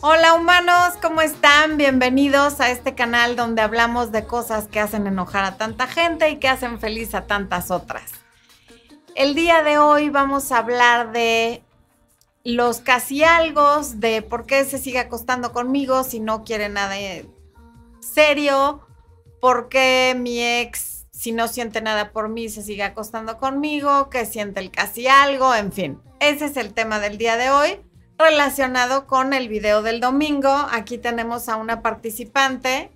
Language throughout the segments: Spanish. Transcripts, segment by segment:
Hola humanos, ¿cómo están? Bienvenidos a este canal donde hablamos de cosas que hacen enojar a tanta gente y que hacen feliz a tantas otras. El día de hoy vamos a hablar de los casi algo, de por qué se sigue acostando conmigo si no quiere nada serio, por qué mi ex si no siente nada por mí se sigue acostando conmigo, que siente el casi algo, en fin. Ese es el tema del día de hoy relacionado con el video del domingo. Aquí tenemos a una participante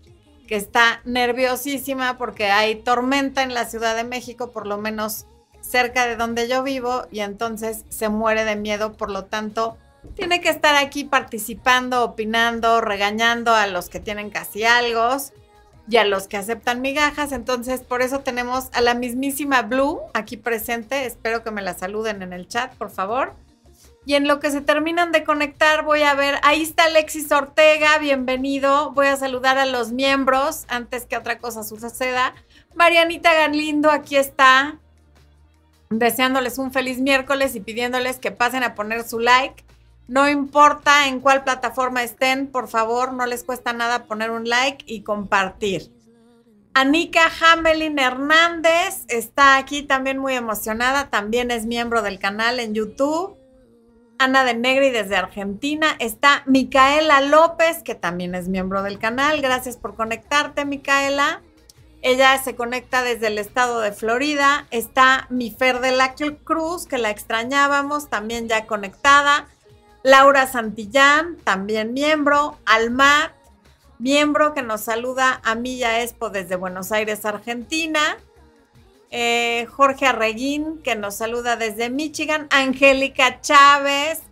que está nerviosísima porque hay tormenta en la Ciudad de México, por lo menos cerca de donde yo vivo, y entonces se muere de miedo, por lo tanto, tiene que estar aquí participando, opinando, regañando a los que tienen casi algo y a los que aceptan migajas. Entonces, por eso tenemos a la mismísima Blue aquí presente. Espero que me la saluden en el chat, por favor. Y en lo que se terminan de conectar, voy a ver, ahí está Alexis Ortega, bienvenido. Voy a saludar a los miembros antes que otra cosa suceda. Marianita Galindo, aquí está, deseándoles un feliz miércoles y pidiéndoles que pasen a poner su like. No importa en cuál plataforma estén, por favor, no les cuesta nada poner un like y compartir. Anika Hamelin Hernández está aquí también muy emocionada, también es miembro del canal en YouTube. Ana de Negri desde Argentina. Está Micaela López, que también es miembro del canal. Gracias por conectarte, Micaela. Ella se conecta desde el estado de Florida. Está mi Fer de la Cruz, que la extrañábamos, también ya conectada. Laura Santillán, también miembro. Almat, miembro que nos saluda a Milla Expo desde Buenos Aires, Argentina. Eh, Jorge Arreguín, que nos saluda desde Michigan, Angélica Chávez,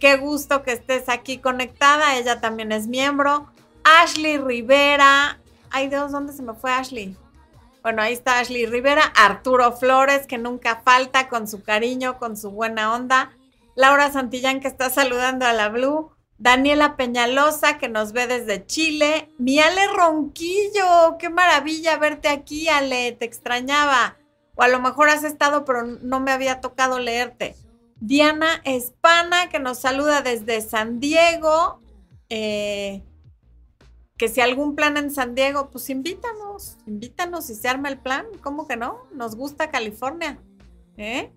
qué gusto que estés aquí conectada, ella también es miembro, Ashley Rivera, ay Dios, ¿dónde se me fue Ashley? Bueno, ahí está Ashley Rivera, Arturo Flores, que nunca falta con su cariño, con su buena onda, Laura Santillán, que está saludando a la Blue, Daniela Peñalosa, que nos ve desde Chile, mi Ale Ronquillo, qué maravilla verte aquí, Ale, te extrañaba o a lo mejor has estado, pero no me había tocado leerte. Diana Espana, que nos saluda desde San Diego. Eh, que si algún plan en San Diego, pues invítanos, invítanos y se arma el plan. ¿Cómo que no? Nos gusta California. ¿eh?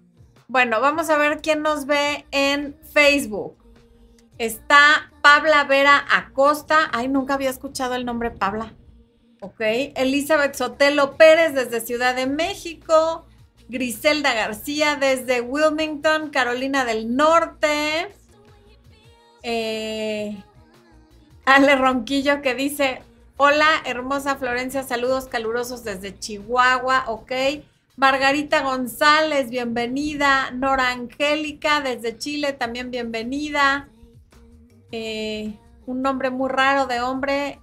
Bueno, vamos a ver quién nos ve en Facebook. Está Pabla Vera Acosta. Ay, nunca había escuchado el nombre Pabla. Ok. Elizabeth Sotelo Pérez desde Ciudad de México. Griselda García desde Wilmington, Carolina del Norte. Eh, Ale Ronquillo que dice, hola, hermosa Florencia, saludos calurosos desde Chihuahua, ok. Margarita González, bienvenida. Nora Angélica desde Chile, también bienvenida. Eh, un nombre muy raro de hombre,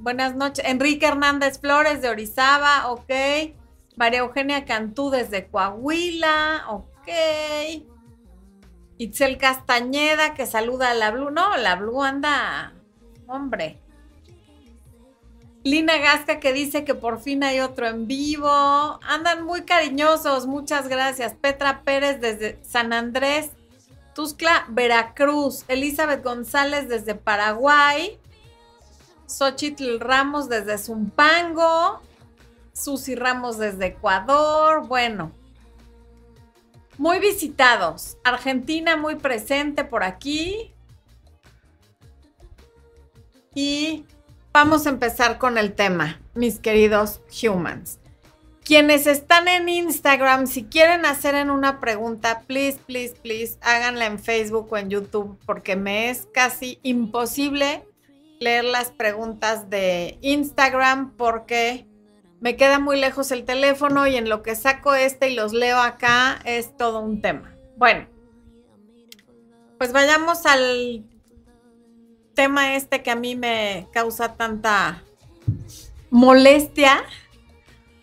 buenas noches. Enrique Hernández Flores de Orizaba, ok. María Eugenia Cantú desde Coahuila, ok. Itzel Castañeda que saluda a la Blue. No, la Blue anda, hombre. Lina Gasca que dice que por fin hay otro en vivo. Andan muy cariñosos, muchas gracias. Petra Pérez desde San Andrés, Tuzcla, Veracruz. Elizabeth González desde Paraguay. Xochitl Ramos desde Zumpango, Susi Ramos desde Ecuador, bueno, muy visitados. Argentina muy presente por aquí. Y vamos a empezar con el tema, mis queridos humans. Quienes están en Instagram, si quieren hacer en una pregunta, please, please, please, háganla en Facebook o en YouTube, porque me es casi imposible leer las preguntas de Instagram porque me queda muy lejos el teléfono y en lo que saco este y los leo acá es todo un tema. Bueno, pues vayamos al tema este que a mí me causa tanta molestia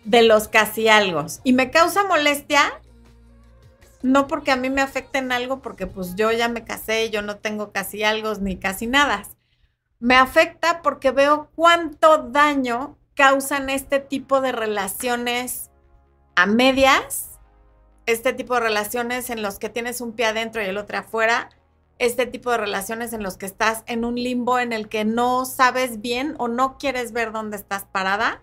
de los casi algo. Y me causa molestia no porque a mí me afecten algo, porque pues yo ya me casé, yo no tengo casi algo ni casi nada, me afecta porque veo cuánto daño causan este tipo de relaciones a medias, este tipo de relaciones en los que tienes un pie adentro y el otro afuera, este tipo de relaciones en los que estás en un limbo en el que no sabes bien o no quieres ver dónde estás parada.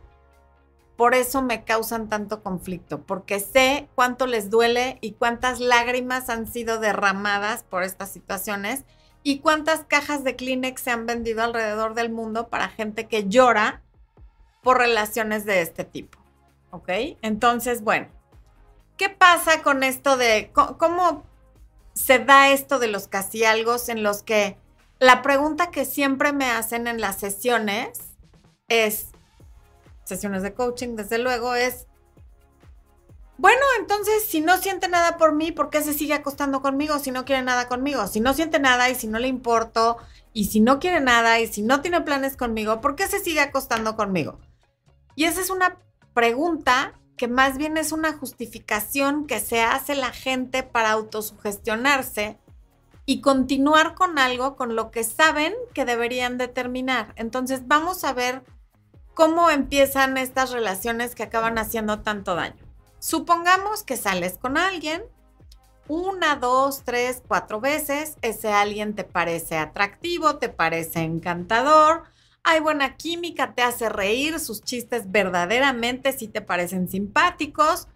Por eso me causan tanto conflicto, porque sé cuánto les duele y cuántas lágrimas han sido derramadas por estas situaciones y cuántas cajas de Kleenex se han vendido alrededor del mundo para gente que llora por relaciones de este tipo. ¿Ok? Entonces, bueno, ¿qué pasa con esto de cómo se da esto de los casi algo en los que la pregunta que siempre me hacen en las sesiones es, sesiones de coaching, desde luego, es, bueno, entonces, si no siente nada por mí, ¿por qué se sigue acostando conmigo si no quiere nada conmigo? Si no siente nada y si no le importo, y si no quiere nada y si no tiene planes conmigo, ¿por qué se sigue acostando conmigo? Y esa es una pregunta que más bien es una justificación que se hace la gente para autosugestionarse y continuar con algo con lo que saben que deberían determinar. Entonces vamos a ver cómo empiezan estas relaciones que acaban haciendo tanto daño. Supongamos que sales con alguien una, dos, tres, cuatro veces, ese alguien te parece atractivo, te parece encantador, hay buena química, te hace reír, sus chistes verdaderamente sí te parecen simpáticos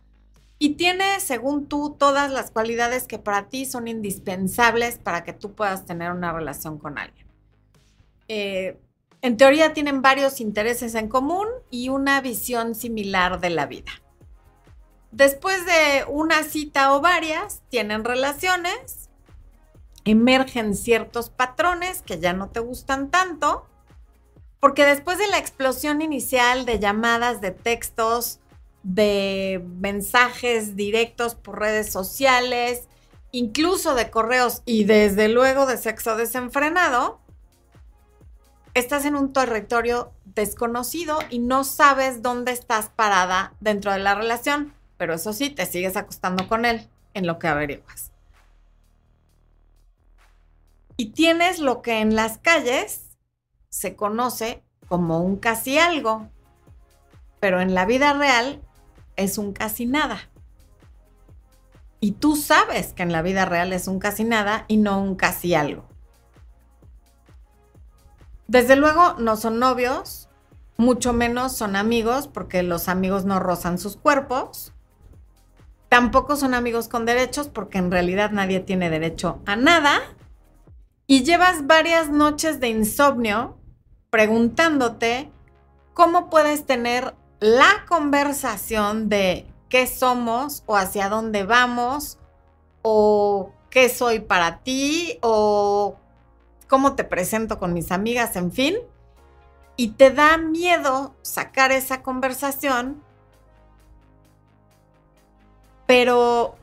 y tiene, según tú, todas las cualidades que para ti son indispensables para que tú puedas tener una relación con alguien. Eh, en teoría tienen varios intereses en común y una visión similar de la vida. Después de una cita o varias, tienen relaciones, emergen ciertos patrones que ya no te gustan tanto porque después de la explosión inicial de llamadas, de textos, de mensajes directos por redes sociales, incluso de correos y desde luego de sexo desenfrenado, estás en un territorio desconocido y no sabes dónde estás parada dentro de la relación, pero eso sí, te sigues acostando con él en lo que averiguas. Y tienes lo que en las calles se conoce como un casi algo, pero en la vida real es un casi nada. Y tú sabes que en la vida real es un casi nada y no un casi algo. Desde luego no son novios, mucho menos son amigos porque los amigos no rozan sus cuerpos. Tampoco son amigos con derechos porque en realidad nadie tiene derecho a nada. Y llevas varias noches de insomnio preguntándote cómo puedes tener la conversación de qué somos o hacia dónde vamos o qué soy para ti o cómo te presento con mis amigas, en fin. Y te da miedo sacar esa conversación, pero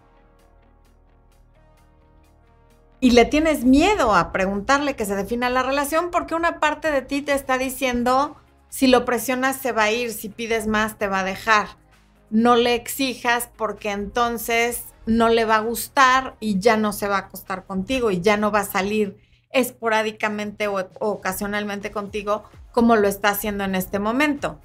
y le tienes miedo a preguntarle que se defina la relación porque una parte de ti te está diciendo, si lo presionas se va a ir, si pides más te va a dejar. No le exijas porque entonces no le va a gustar y ya no se va a acostar contigo y ya no va a salir esporádicamente o, ocasionalmente contigo como lo está haciendo en este momento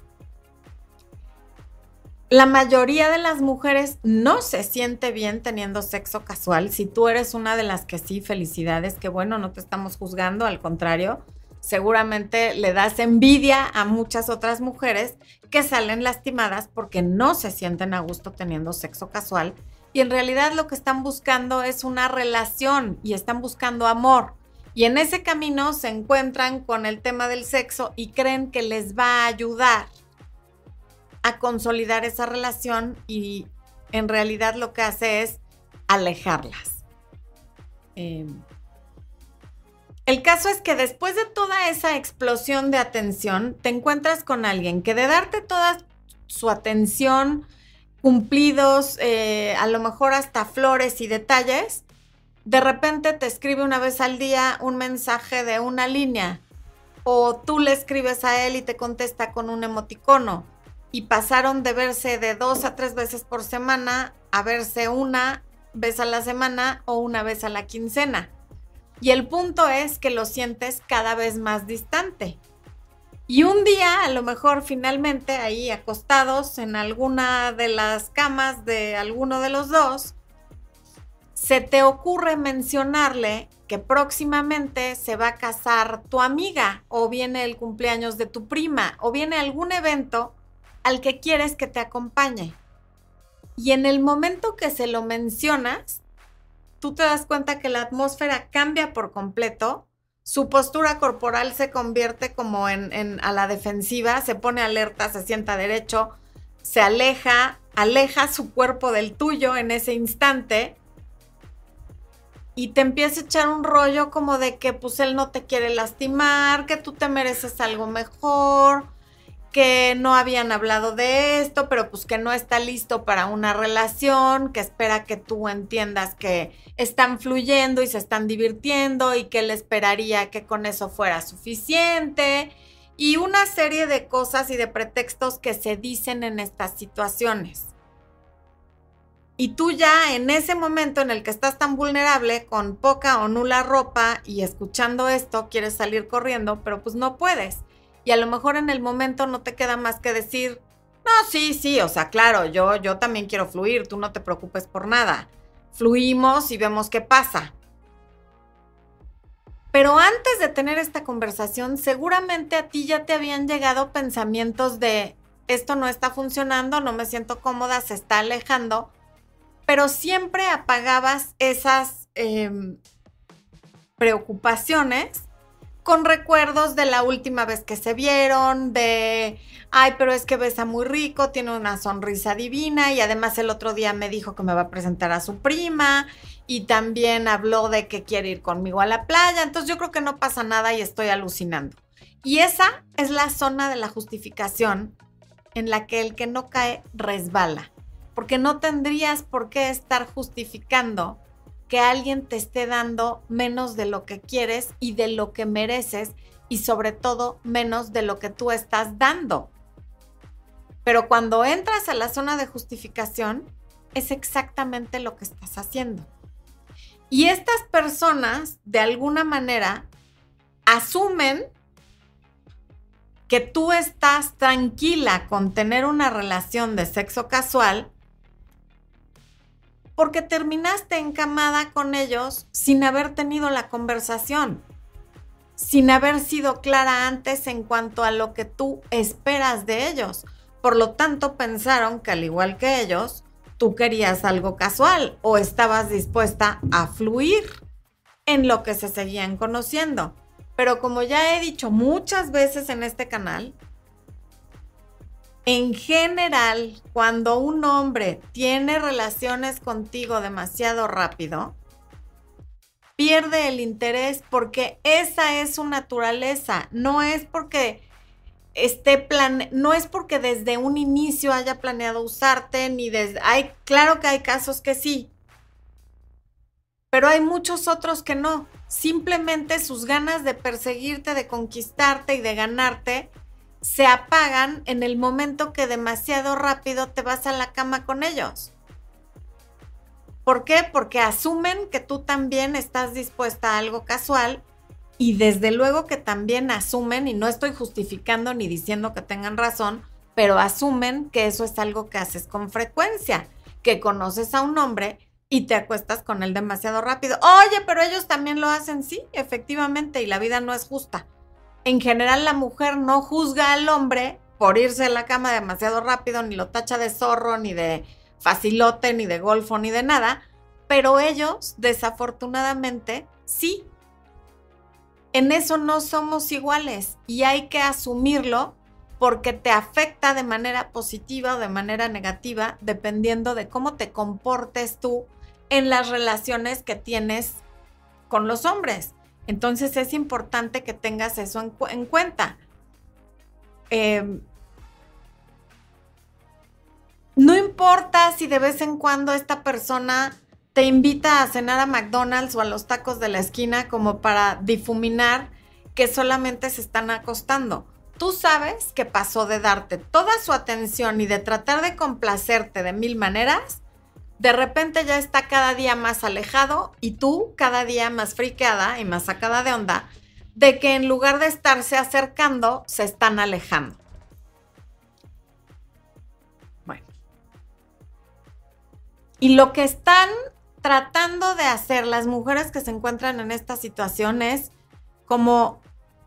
la mayoría de las mujeres no se siente bien teniendo sexo casual. Si tú eres una de las que sí, felicidades, que bueno, no te estamos juzgando, al contrario, seguramente le das envidia a muchas otras mujeres que salen lastimadas porque no se sienten a gusto teniendo sexo casual y en realidad lo que están buscando es una relación y están buscando amor. Y en ese camino se encuentran con el tema del sexo y creen que les va a ayudar a consolidar esa relación y en realidad lo que hace es alejarlas. Em, el caso es que después de toda esa explosión de atención, te encuentras con alguien que de darte toda su atención, cumplidos, eh, a lo mejor hasta flores y detalles, de repente te escribe una vez al día un mensaje de una línea o tú le escribes a él y te contesta con un emoticono y pasaron de verse de dos a tres veces por semana a verse una vez a la semana o una vez a la quincena. Y el punto es que lo sientes cada vez más distante. Y un día, a lo mejor finalmente ahí acostados en alguna de las camas de alguno de los dos, se te ocurre mencionarle que próximamente se va a casar tu amiga o viene el cumpleaños de tu prima o viene algún evento al que quieres que te acompañe. Y en el momento que se lo mencionas, tú te das cuenta que la atmósfera cambia por completo, su postura corporal se convierte como en, a la defensiva, se pone alerta, se sienta derecho, se aleja, aleja su cuerpo del tuyo en ese instante y te empieza a echar un rollo como de que pues él no te quiere lastimar, que tú te mereces algo mejor, que no habían hablado de esto, pero pues que no está listo para una relación, que espera que tú entiendas que están fluyendo y se están divirtiendo y que él esperaría que con eso fuera suficiente y una serie de cosas y de pretextos que se dicen en estas situaciones. Y tú ya en ese momento en el que estás tan vulnerable, con poca o nula ropa y escuchando esto, quieres salir corriendo, pero pues no puedes y a lo mejor en el momento no te queda más que decir, no, sí, sí, o sea, claro, yo, yo también quiero fluir, tú no te preocupes por nada. Fluimos y vemos qué pasa. Pero antes de tener esta conversación, seguramente a ti ya te habían llegado pensamientos de, esto no está funcionando, no me siento cómoda, se está alejando, pero siempre apagabas esas em, preocupaciones con recuerdos de la última vez que se vieron, de, ay, pero es que besa muy rico, tiene una sonrisa divina y además el otro día me dijo que me va a presentar a su prima y también habló de que quiere ir conmigo a la playa, entonces yo creo que no pasa nada y estoy alucinando. Y esa es la zona de la justificación en la que el que no cae resbala, porque no tendrías por qué estar justificando que alguien te esté dando menos de lo que quieres y de lo que mereces y sobre todo menos de lo que tú estás dando. Pero cuando entras a la zona de justificación, es exactamente lo que estás haciendo. Y estas personas, de alguna manera, asumen que tú estás tranquila con tener una relación de sexo casual porque terminaste encamada con ellos sin haber tenido la conversación, sin haber sido clara antes en cuanto a lo que tú esperas de ellos. Por lo tanto, pensaron que al igual que ellos, tú querías algo casual o estabas dispuesta a fluir en lo que se seguían conociendo. Pero como ya he dicho muchas veces en este canal, en general, cuando un hombre tiene relaciones contigo demasiado rápido, pierde el interés porque esa es su naturaleza, no es porque esté plan no es porque desde un inicio haya planeado usarte ni desde hay claro que hay casos que sí. Pero hay muchos otros que no. Simplemente sus ganas de perseguirte, de conquistarte y de ganarte se apagan en el momento que demasiado rápido te vas a la cama con ellos. ¿Por qué? Porque asumen que tú también estás dispuesta a algo casual y desde luego que también asumen, y no estoy justificando ni diciendo que tengan razón, pero asumen que eso es algo que haces con frecuencia, que conoces a un hombre y te acuestas con él demasiado rápido. Oye, pero ellos también lo hacen, sí, efectivamente, y la vida no es justa en general la mujer no juzga al hombre por irse a la cama demasiado rápido, ni lo tacha de zorro, ni de facilote, ni de golfo, ni de nada, pero ellos, desafortunadamente, sí. En eso no somos iguales y hay que asumirlo porque te afecta de manera positiva o de manera negativa, dependiendo de cómo te comportes tú en las relaciones que tienes con los hombres. Entonces es importante que tengas eso en, cuenta. Em, no importa si de vez en cuando esta persona te invita a cenar a McDonald's o a los tacos de la esquina como para difuminar que solamente se están acostando. Tú sabes que pasó de darte toda su atención y de tratar de complacerte de mil maneras de repente ya está cada día más alejado y tú cada día más friqueada y más sacada de onda de que en lugar de estarse acercando, se están alejando. Bueno. Y lo que están tratando de hacer las mujeres que se encuentran en esta situación es como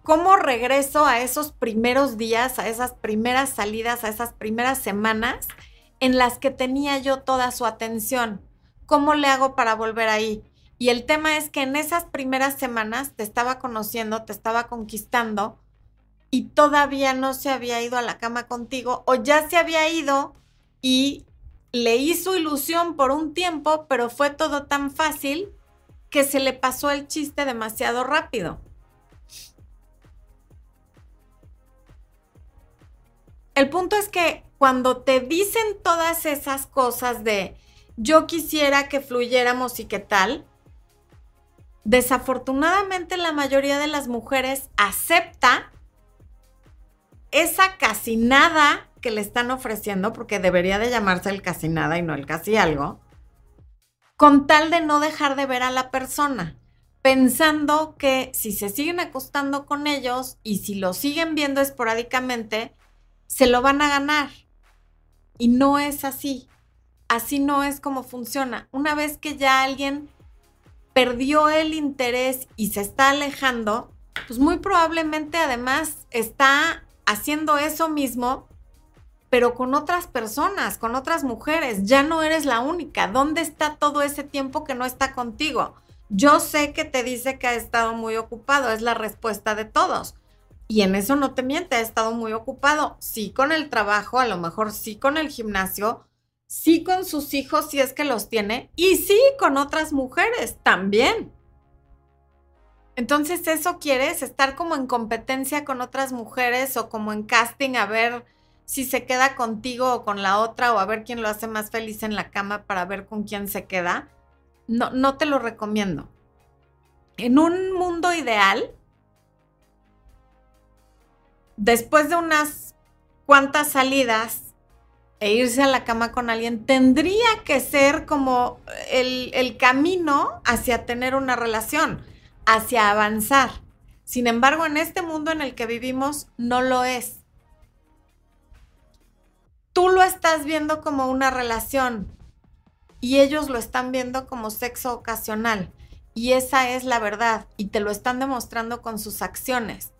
cómo regreso a esos primeros días, a esas primeras salidas, a esas primeras semanas en las que tenía yo toda su atención. ¿Cómo le hago para volver ahí? Y el tema es que en esas primeras semanas te estaba conociendo, te estaba conquistando y todavía no se había ido a la cama contigo o ya se había ido y le hizo ilusión por un tiempo, pero fue todo tan fácil que se le pasó el chiste demasiado rápido. El punto es que cuando te dicen todas esas cosas de yo quisiera que fluyéramos y qué tal, desafortunadamente la mayoría de las mujeres acepta esa casi nada que le están ofreciendo, porque debería de llamarse el casi nada y no el casi algo, con tal de no dejar de ver a la persona, pensando que si se siguen acostando con ellos y si lo siguen viendo esporádicamente, se lo van a ganar. Y no es así. Así no es como funciona. Una vez que ya alguien perdió el interés y se está alejando, pues muy probablemente además está haciendo eso mismo, pero con otras personas, con otras mujeres. Ya no eres la única. ¿Dónde está todo ese tiempo que no está contigo? Yo sé que te dice que ha estado muy ocupado, es la respuesta de todos. Y en eso no te miente, ha estado muy ocupado. Sí con el trabajo, a lo mejor sí con el gimnasio, sí con sus hijos si es que los tiene, y sí con otras mujeres también. Entonces, ¿eso quieres? ¿Estar como en competencia con otras mujeres o como en casting a ver si se queda contigo o con la otra o a ver quién lo hace más feliz en la cama para ver con quién se queda? No, no te lo recomiendo. En un mundo ideal, después de unas cuantas salidas e irse a la cama con alguien, tendría que ser como el, el camino hacia tener una relación hacia avanzar. Sin embargo, en este mundo en el que vivimos no lo es. Tú lo estás viendo como una relación y ellos lo están viendo como sexo ocasional. Y esa es la verdad y te lo están demostrando con sus acciones.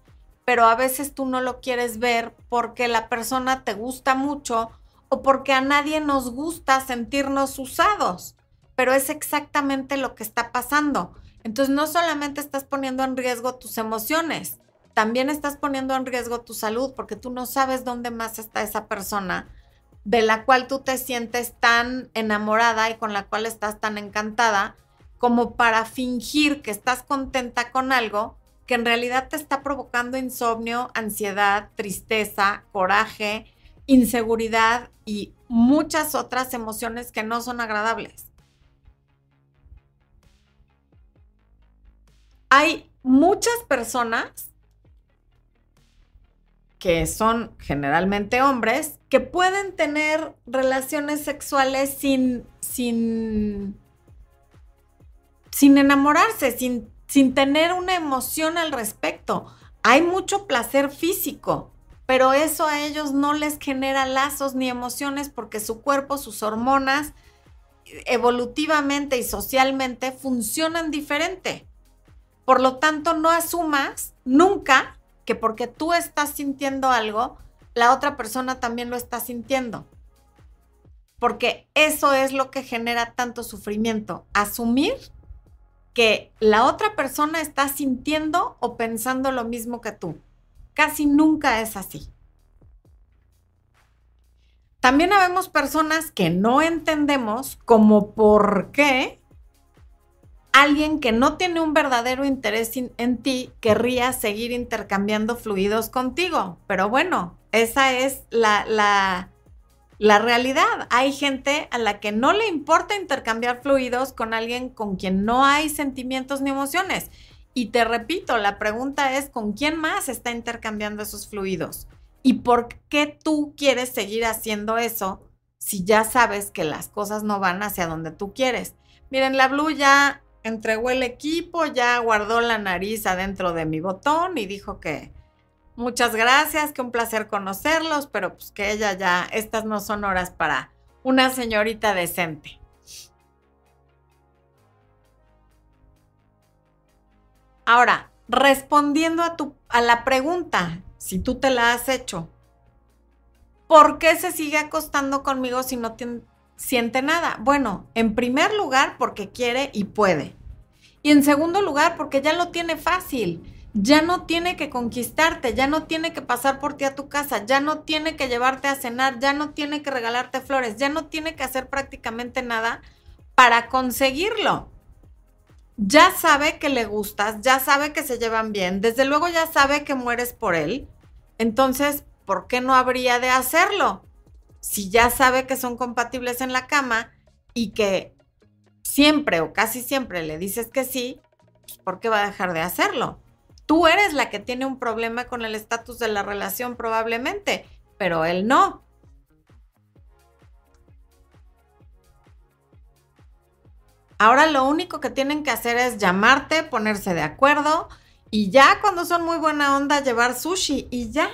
Pero a veces tú no lo quieres ver porque la persona te gusta mucho o porque a nadie nos gusta sentirnos usados. Pero es exactamente lo que está pasando entonces no solamente estás poniendo en riesgo tus emociones, también estás poniendo en riesgo tu salud porque tú no sabes dónde más está esa persona de la cual tú te sientes tan enamorada y con la cual estás tan encantada como para fingir que estás contenta con algo que en realidad te está provocando insomnio, ansiedad, tristeza, coraje, inseguridad y muchas otras emociones que no son agradables. hay muchas personas que son generalmente hombres que pueden tener relaciones sexuales sin, sin, sin enamorarse, sin, sin tener una emoción al respecto. Hay mucho placer físico, pero eso a ellos no les genera lazos ni emociones porque su cuerpo, sus hormonas, evolutivamente y socialmente funcionan diferente. Por lo tanto, no asumas nunca que porque tú estás sintiendo algo, la otra persona también lo está sintiendo. Porque eso es lo que genera tanto sufrimiento. Asumir que la otra persona está sintiendo o pensando lo mismo que tú. Casi nunca es así. También habemos personas que no entendemos como por qué alguien que no tiene un verdadero interés en ti querría seguir intercambiando fluidos contigo. Pero bueno, esa es la, la, la realidad. Hay gente a la que no le importa intercambiar fluidos con alguien con quien no hay sentimientos ni emociones. Y te repito, la pregunta es, ¿con quién más está intercambiando esos fluidos? ¿Y por qué tú quieres seguir haciendo eso si ya sabes que las cosas no van hacia donde tú quieres? Miren, la Blue ya entregó el equipo, ya guardó la nariz adentro de mi botón y dijo que Muchas gracias, que un placer conocerlos, pero pues que ella ya, estas no son horas para una señorita decente. Ahora, respondiendo a, tu, a la pregunta, si tú te la has hecho, ¿por qué se sigue acostando conmigo si no siente nada? Bueno, en primer lugar, porque quiere y puede. Y en segundo lugar, porque ya lo tiene fácil ya no tiene que conquistarte, ya no tiene que pasar por ti a tu casa, ya no tiene que llevarte a cenar, ya no tiene que regalarte flores, ya no tiene que hacer prácticamente nada para conseguirlo ya sabe que le gustas, ya sabe que se llevan bien, desde luego ya sabe que mueres por él. Entonces, ¿por qué no habría de hacerlo? Si ya sabe que son compatibles en la cama y que siempre o casi siempre le dices que sí, pues, ¿por qué va a dejar de hacerlo? Tú eres la que tiene un problema con el estatus de la relación probablemente, pero él no. Ahora lo único que tienen que hacer es llamarte, ponerse de acuerdo y ya cuando son muy buena onda llevar sushi y ya.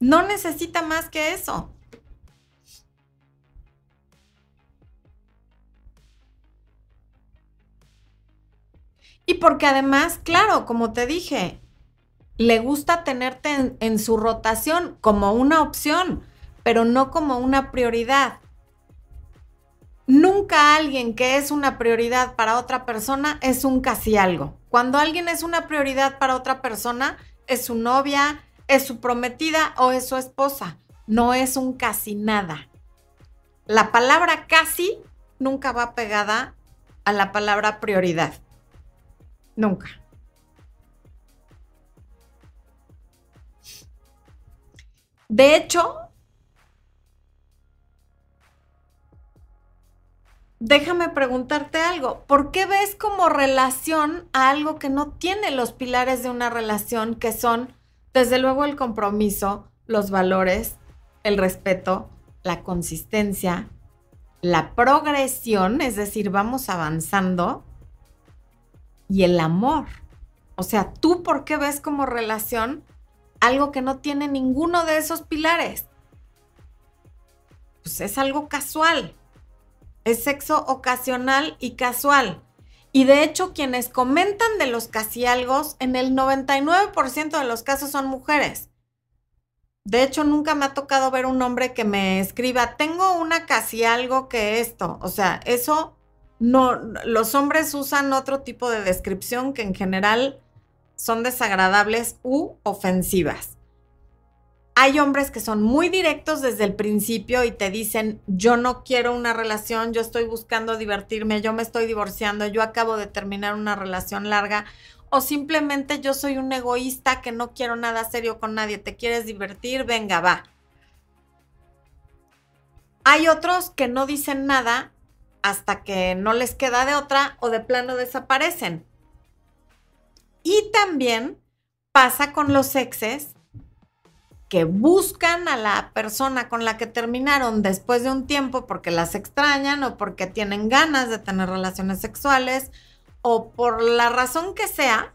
No necesita más que eso. Y porque además, claro, como te dije, le gusta tenerte en, su rotación como una opción, pero no como una prioridad. Nunca alguien que es una prioridad para otra persona es un casi algo. Cuando alguien es una prioridad para otra persona, es su novia, es su prometida o es su esposa. No es un casi nada. La palabra casi nunca va pegada a la palabra prioridad. Nunca. De hecho, déjame preguntarte algo. ¿Por qué ves como relación a algo que no tiene los pilares de una relación, que son, desde luego, el compromiso, los valores, el respeto, la consistencia, la progresión, es decir, vamos avanzando, y el amor? O sea, ¿tú por qué ves como relación algo que no tiene ninguno de esos pilares? Pues es algo casual es sexo ocasional y casual. Y de hecho, quienes comentan de los casi algo, en el 99% de los casos son mujeres. De hecho, nunca me ha tocado ver un hombre que me escriba, tengo una casi algo que esto. O sea, eso no, los hombres usan otro tipo de descripción que en general son desagradables u ofensivas. Hay hombres que son muy directos desde el principio y te dicen, yo no quiero una relación, yo estoy buscando divertirme, yo me estoy divorciando, yo acabo de terminar una relación larga o simplemente yo soy un egoísta que no quiero nada serio con nadie, te quieres divertir, venga, va. Hay otros que no dicen nada hasta que no les queda de otra o de plano desaparecen. Y también pasa con los exes que buscan a la persona con la que terminaron después de un tiempo porque las extrañan o porque tienen ganas de tener relaciones sexuales o por la razón que sea.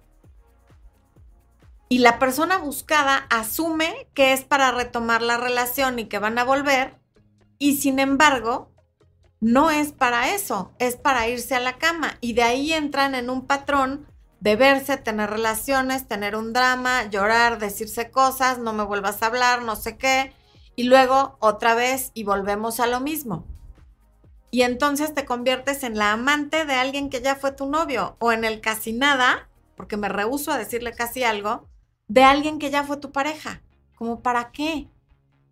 Y la persona buscada asume que es para retomar la relación y que van a volver. Y sin embargo, no es para eso, es para irse a la cama. Y de ahí entran en un patrón de verse, tener relaciones, tener un drama, llorar, decirse cosas, no me vuelvas a hablar, no sé qué, y luego otra vez y volvemos a lo mismo. Y entonces te conviertes en la amante de alguien que ya fue tu novio o en el casi nada, porque me rehuso a decirle casi algo, de alguien que ya fue tu pareja. ¿Como para qué?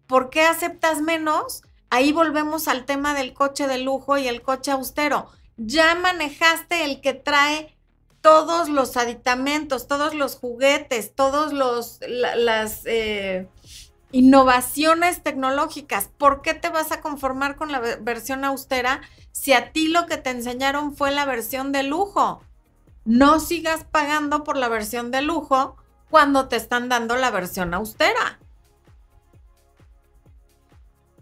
¿Por qué aceptas menos? Ahí volvemos al tema del coche de lujo y el coche austero. Ya manejaste el que trae todos los aditamentos, todos los juguetes, todos los las eh, innovaciones tecnológicas. ¿Por qué te vas a conformar con la versión austera si a ti lo que te enseñaron fue la versión de lujo? No sigas pagando por la versión de lujo cuando te están dando la versión austera.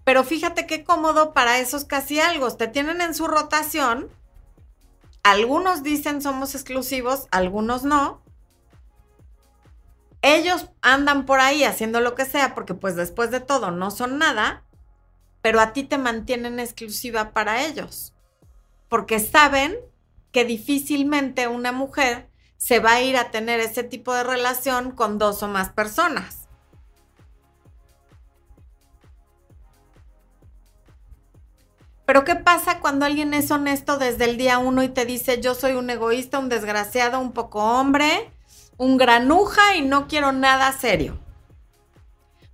Pero fíjate qué cómodo para esos casi algo. Te tienen en su rotación algunos dicen somos exclusivos, algunos no. Ellos andan por ahí haciendo lo que sea porque pues después de todo no son nada, pero a ti te mantienen exclusiva para ellos. Porque saben que difícilmente una mujer se va a ir a tener ese tipo de relación con dos o más personas. Pero ¿qué pasa cuando alguien es honesto desde el día uno y te dice yo soy un egoísta, un desgraciado, un poco hombre, un granuja y no quiero nada serio?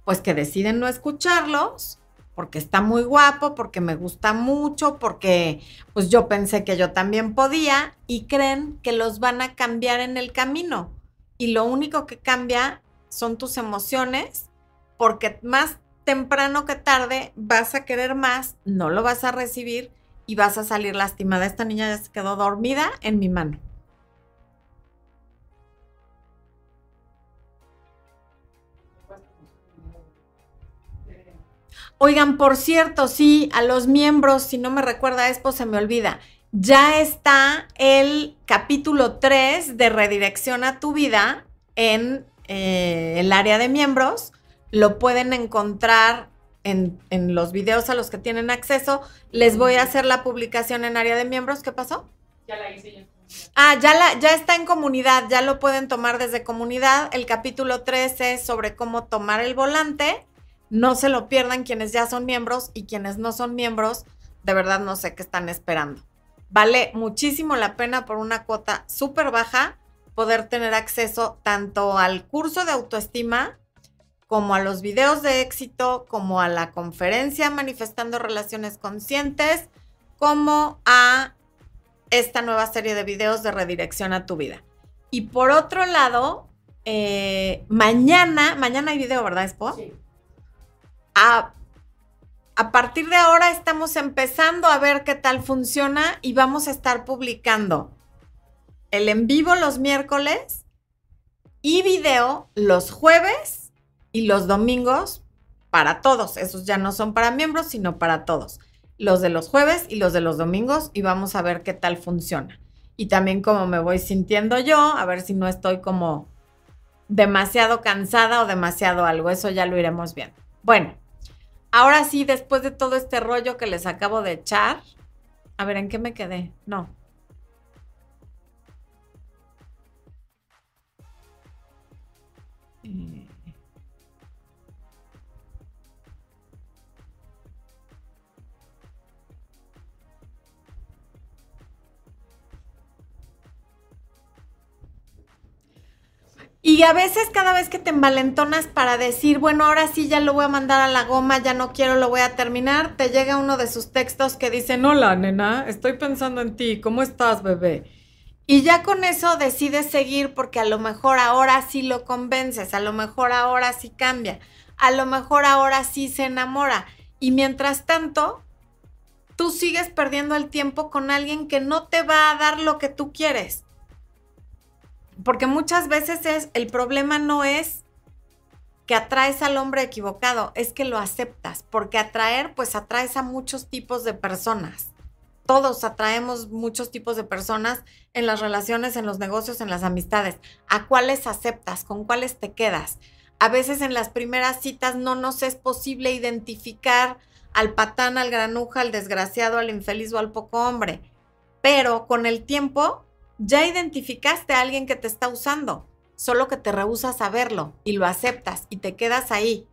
Pues que deciden no escucharlos porque está muy guapo, porque me gusta mucho, porque pues yo pensé que yo también podía y creen que los van a cambiar en el camino. Y lo único que cambia son tus emociones, porque más temprano que tarde vas a querer más, no lo vas a recibir y vas a salir lastimada. Esta niña ya se quedó dormida en mi mano. Oigan, por cierto, sí, a los miembros, si no me recuerda Expo, se me olvida. Ya está el capítulo 3 de Redirección a tu vida en eh, el área de miembros. Lo pueden encontrar en, en, los videos a los que tienen acceso. Les voy a hacer la publicación en área de miembros. ¿Qué pasó? Ya la hice ya. Ah, ya, la, ya está en comunidad, ya lo pueden tomar desde comunidad. El capítulo 3 es sobre cómo tomar el volante no se lo pierdan quienes ya son miembros y quienes no son miembros, de verdad no sé qué están esperando. Vale muchísimo la pena por una cuota súper baja poder tener acceso tanto al curso de autoestima como a los videos de éxito, como a la conferencia manifestando relaciones conscientes, como a esta nueva serie de videos de redirección a tu vida. Y por otro lado, eh, mañana, mañana hay video, ¿verdad, Expo? Sí a, partir de ahora estamos empezando a ver qué tal funciona y vamos a estar publicando el en vivo los miércoles y video los jueves y los domingos para todos. Esos ya no son para miembros, sino para todos. Los de los jueves y los de los domingos y vamos a ver qué tal funciona. Y también cómo me voy sintiendo yo, a ver si no estoy como demasiado cansada o demasiado algo. Eso ya lo iremos viendo. Bueno, Ahora sí, después de todo este rollo que les acabo de echar, a ver, ¿en qué me quedé? No. Eh, Y a veces cada vez que te envalentonas para decir, bueno, ahora sí ya lo voy a mandar a la goma, ya no quiero, lo voy a terminar, te llega uno de sus textos que dice, hola nena, estoy pensando en ti, ¿cómo estás bebé? Y ya con eso decides seguir porque a lo mejor ahora sí lo convences, a lo mejor ahora sí cambia, a lo mejor ahora sí se enamora. Y mientras tanto, tú sigues perdiendo el tiempo con alguien que no te va a dar lo que tú quieres porque muchas veces es, el problema no es que atraes al hombre equivocado, es que lo aceptas, porque atraer, pues atraes a muchos tipos de personas. Todos atraemos muchos tipos de personas en las relaciones, en los negocios, en las amistades. ¿A cuáles aceptas? ¿Con cuáles te quedas? A veces en las primeras citas no nos es posible identificar al patán, al granuja, al desgraciado, al infeliz o al poco hombre. Pero con el tiempo ya identificaste a alguien que te está usando, solo que te rehusas a verlo y lo aceptas y te quedas ahí.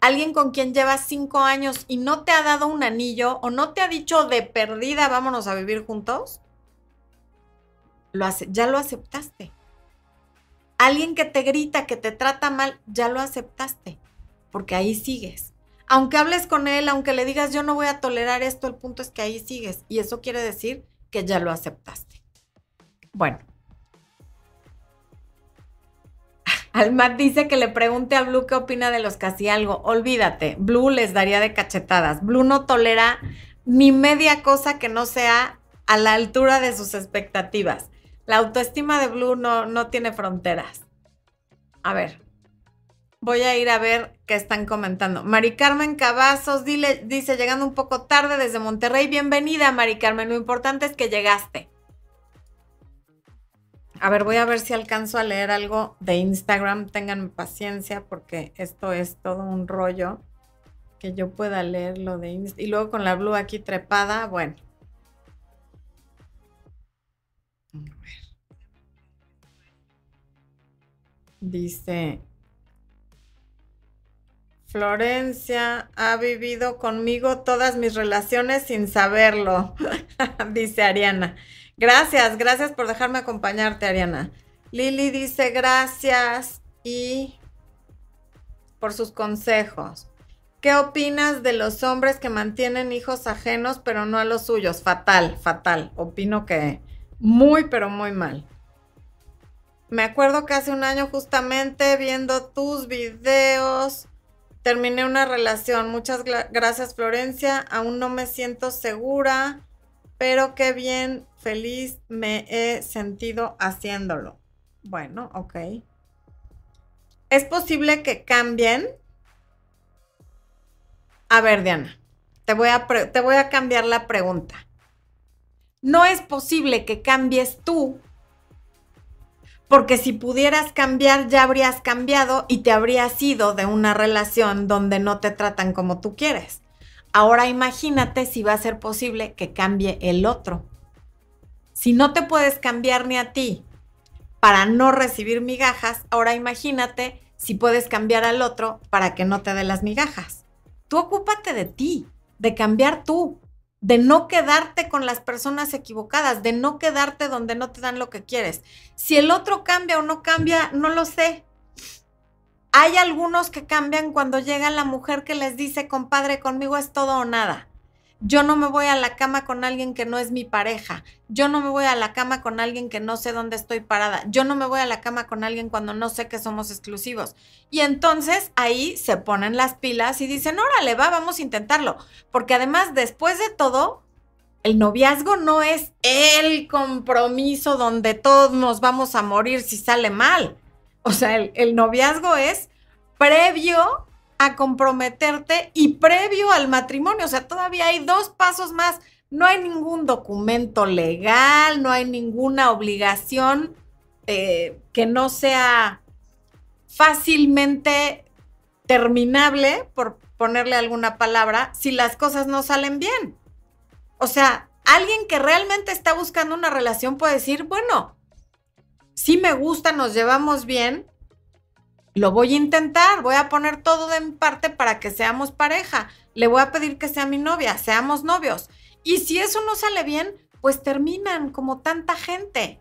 Alguien con quien llevas cinco años y no te ha dado un anillo o no te ha dicho de perdida vámonos a vivir juntos, lo hace, ya lo aceptaste. Alguien que te grita, que te trata mal, ya lo aceptaste, porque ahí sigues. Aunque hables con él, aunque le digas yo no voy a tolerar esto, el punto es que ahí sigues y eso quiere decir que ya lo aceptaste. Bueno. Almat dice que le pregunte a Blue qué opina de los casi algo. Olvídate, Blue les daría de cachetadas. Blue no tolera ni media cosa que no sea a la altura de sus expectativas. La autoestima de Blue no, no tiene fronteras. A ver, voy a ir a ver qué están comentando. Mari Carmen Cavazos dile, dice, llegando un poco tarde desde Monterrey. Bienvenida, Mari Carmen. Lo importante es que llegaste. A ver, voy a ver si alcanzo a leer algo de Instagram. Tengan paciencia porque esto es todo un rollo que yo pueda leer lo de Instagram. Y luego con la blue aquí trepada, bueno. Dice, Florencia ha vivido conmigo todas mis relaciones sin saberlo, dice Ariana. Gracias, gracias por dejarme acompañarte, Ariana. Lili dice gracias y por sus consejos. ¿Qué opinas de los hombres que mantienen hijos ajenos pero no a los suyos? Fatal, fatal. Opino que muy, pero muy mal. Me acuerdo que hace un año justamente viendo tus videos Terminé una relación. Muchas gracias Florencia. Aún no me siento segura, pero qué bien, feliz me he sentido haciéndolo. Bueno, ok. ¿Es posible que cambien? A ver, Diana, te voy a, te voy a cambiar la pregunta. No es posible que cambies tú porque si pudieras cambiar ya habrías cambiado y te habrías ido de una relación donde no te tratan como tú quieres. Ahora imagínate si va a ser posible que cambie el otro. Si no te puedes cambiar ni a ti para no recibir migajas, ahora imagínate si puedes cambiar al otro para que no te dé las migajas. Tú ocúpate de ti, de cambiar tú, de no quedarte con las personas equivocadas, de no quedarte donde no te dan lo que quieres. Si el otro cambia o no cambia, no lo sé. Hay algunos que cambian cuando llega la mujer que les dice, compadre, conmigo es todo o nada. Yo no me voy a la cama con alguien que no es mi pareja. Yo no me voy a la cama con alguien que no sé dónde estoy parada. Yo no me voy a la cama con alguien cuando no sé que somos exclusivos. Y entonces ahí se ponen las pilas y dicen, órale, va, vamos a intentarlo. Porque además, después de todo, el noviazgo no es el compromiso donde todos nos vamos a morir si sale mal. O sea, el, noviazgo es previo a comprometerte y previo al matrimonio. O sea, todavía hay dos pasos más. No hay ningún documento legal, no hay ninguna obligación eh, que no sea fácilmente terminable, por ponerle alguna palabra, si las cosas no salen bien. O sea, alguien que realmente está buscando una relación puede decir, bueno, si me gusta, nos llevamos bien, lo voy a intentar, voy a poner todo de mi parte para que seamos pareja. Le voy a pedir que sea mi novia, seamos novios. Y si eso no sale bien, pues terminan como tanta gente.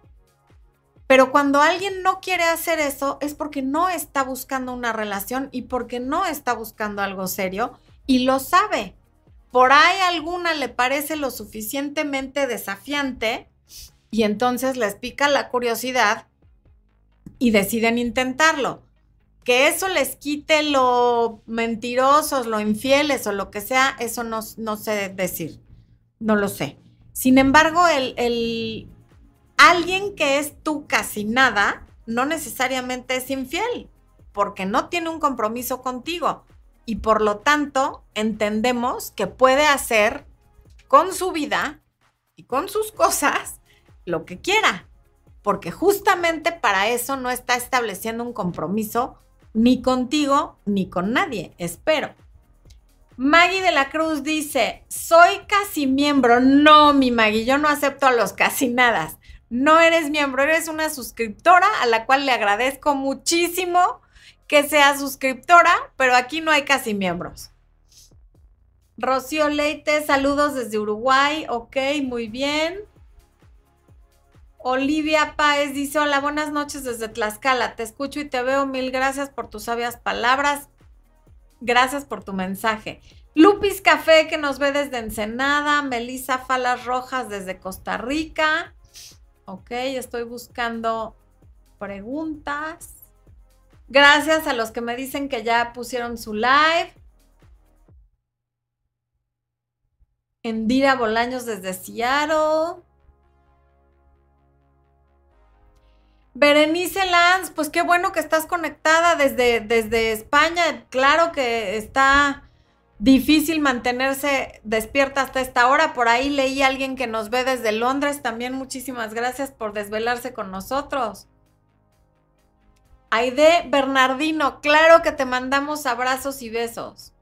Pero cuando alguien no quiere hacer eso es porque no está buscando una relación y porque no está buscando algo serio y lo sabe. Por ahí alguna le parece lo suficientemente desafiante y entonces les pica la curiosidad y deciden intentarlo que eso les quite lo mentirosos, lo infieles o lo que sea, eso no, no sé decir, no lo sé. Sin embargo, el, el, alguien que es tú casi nada, no necesariamente es infiel, porque no tiene un compromiso contigo. Y por lo tanto, entendemos que puede hacer con su vida y con sus cosas lo que quiera, porque justamente para eso no está estableciendo un compromiso ni contigo ni con nadie, espero. Maggie de la Cruz dice, soy casi miembro. No, mi Maggie, yo no acepto a los casi nada. No eres miembro, eres una suscriptora a la cual le agradezco muchísimo que sea suscriptora, pero aquí no hay casi miembros. Rocío Leite, saludos desde Uruguay. Ok, muy bien. Olivia Páez dice, hola, buenas noches desde Tlaxcala. Te escucho y te veo. Mil gracias por tus sabias palabras. Gracias por tu mensaje. Lupis Café, que nos ve desde Ensenada. Melissa Falas Rojas desde Costa Rica. Ok, estoy buscando preguntas. Gracias a los que me dicen que ya pusieron su live. Endira Bolaños desde Seattle. Berenice Lanz, pues qué bueno que estás conectada desde, desde España. Claro que está difícil mantenerse despierta hasta esta hora. Por ahí leí a alguien que nos ve desde Londres. También muchísimas gracias por desvelarse con nosotros. Aide Bernardino, claro que te mandamos abrazos y besos.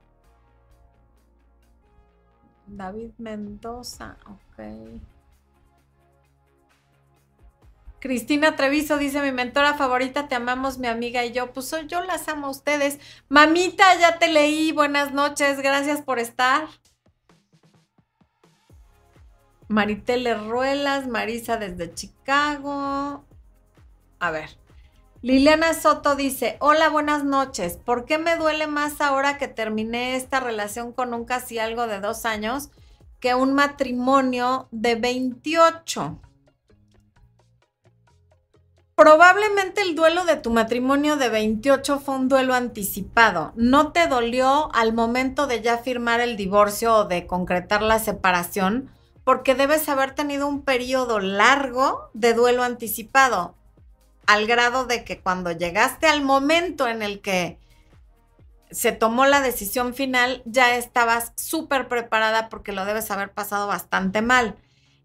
David Mendoza, ok. Cristina Treviso dice, mi mentora favorita, te amamos mi amiga y yo. Pues yo las amo a ustedes. Mamita, ya te leí. Buenas noches, gracias por estar. Maritele Ruelas, Marisa desde Chicago. A ver. Liliana Soto dice, hola, buenas noches. ¿Por qué me duele más ahora que terminé esta relación con un casi algo de dos años que un matrimonio de 28? Probablemente el duelo de tu matrimonio de 28 fue un duelo anticipado. No te dolió al momento de ya firmar el divorcio o de concretar la separación, porque debes haber tenido un periodo largo de duelo anticipado, al grado de que cuando llegaste al momento en el que se tomó la decisión final, ya estabas súper preparada porque lo debes haber pasado bastante mal.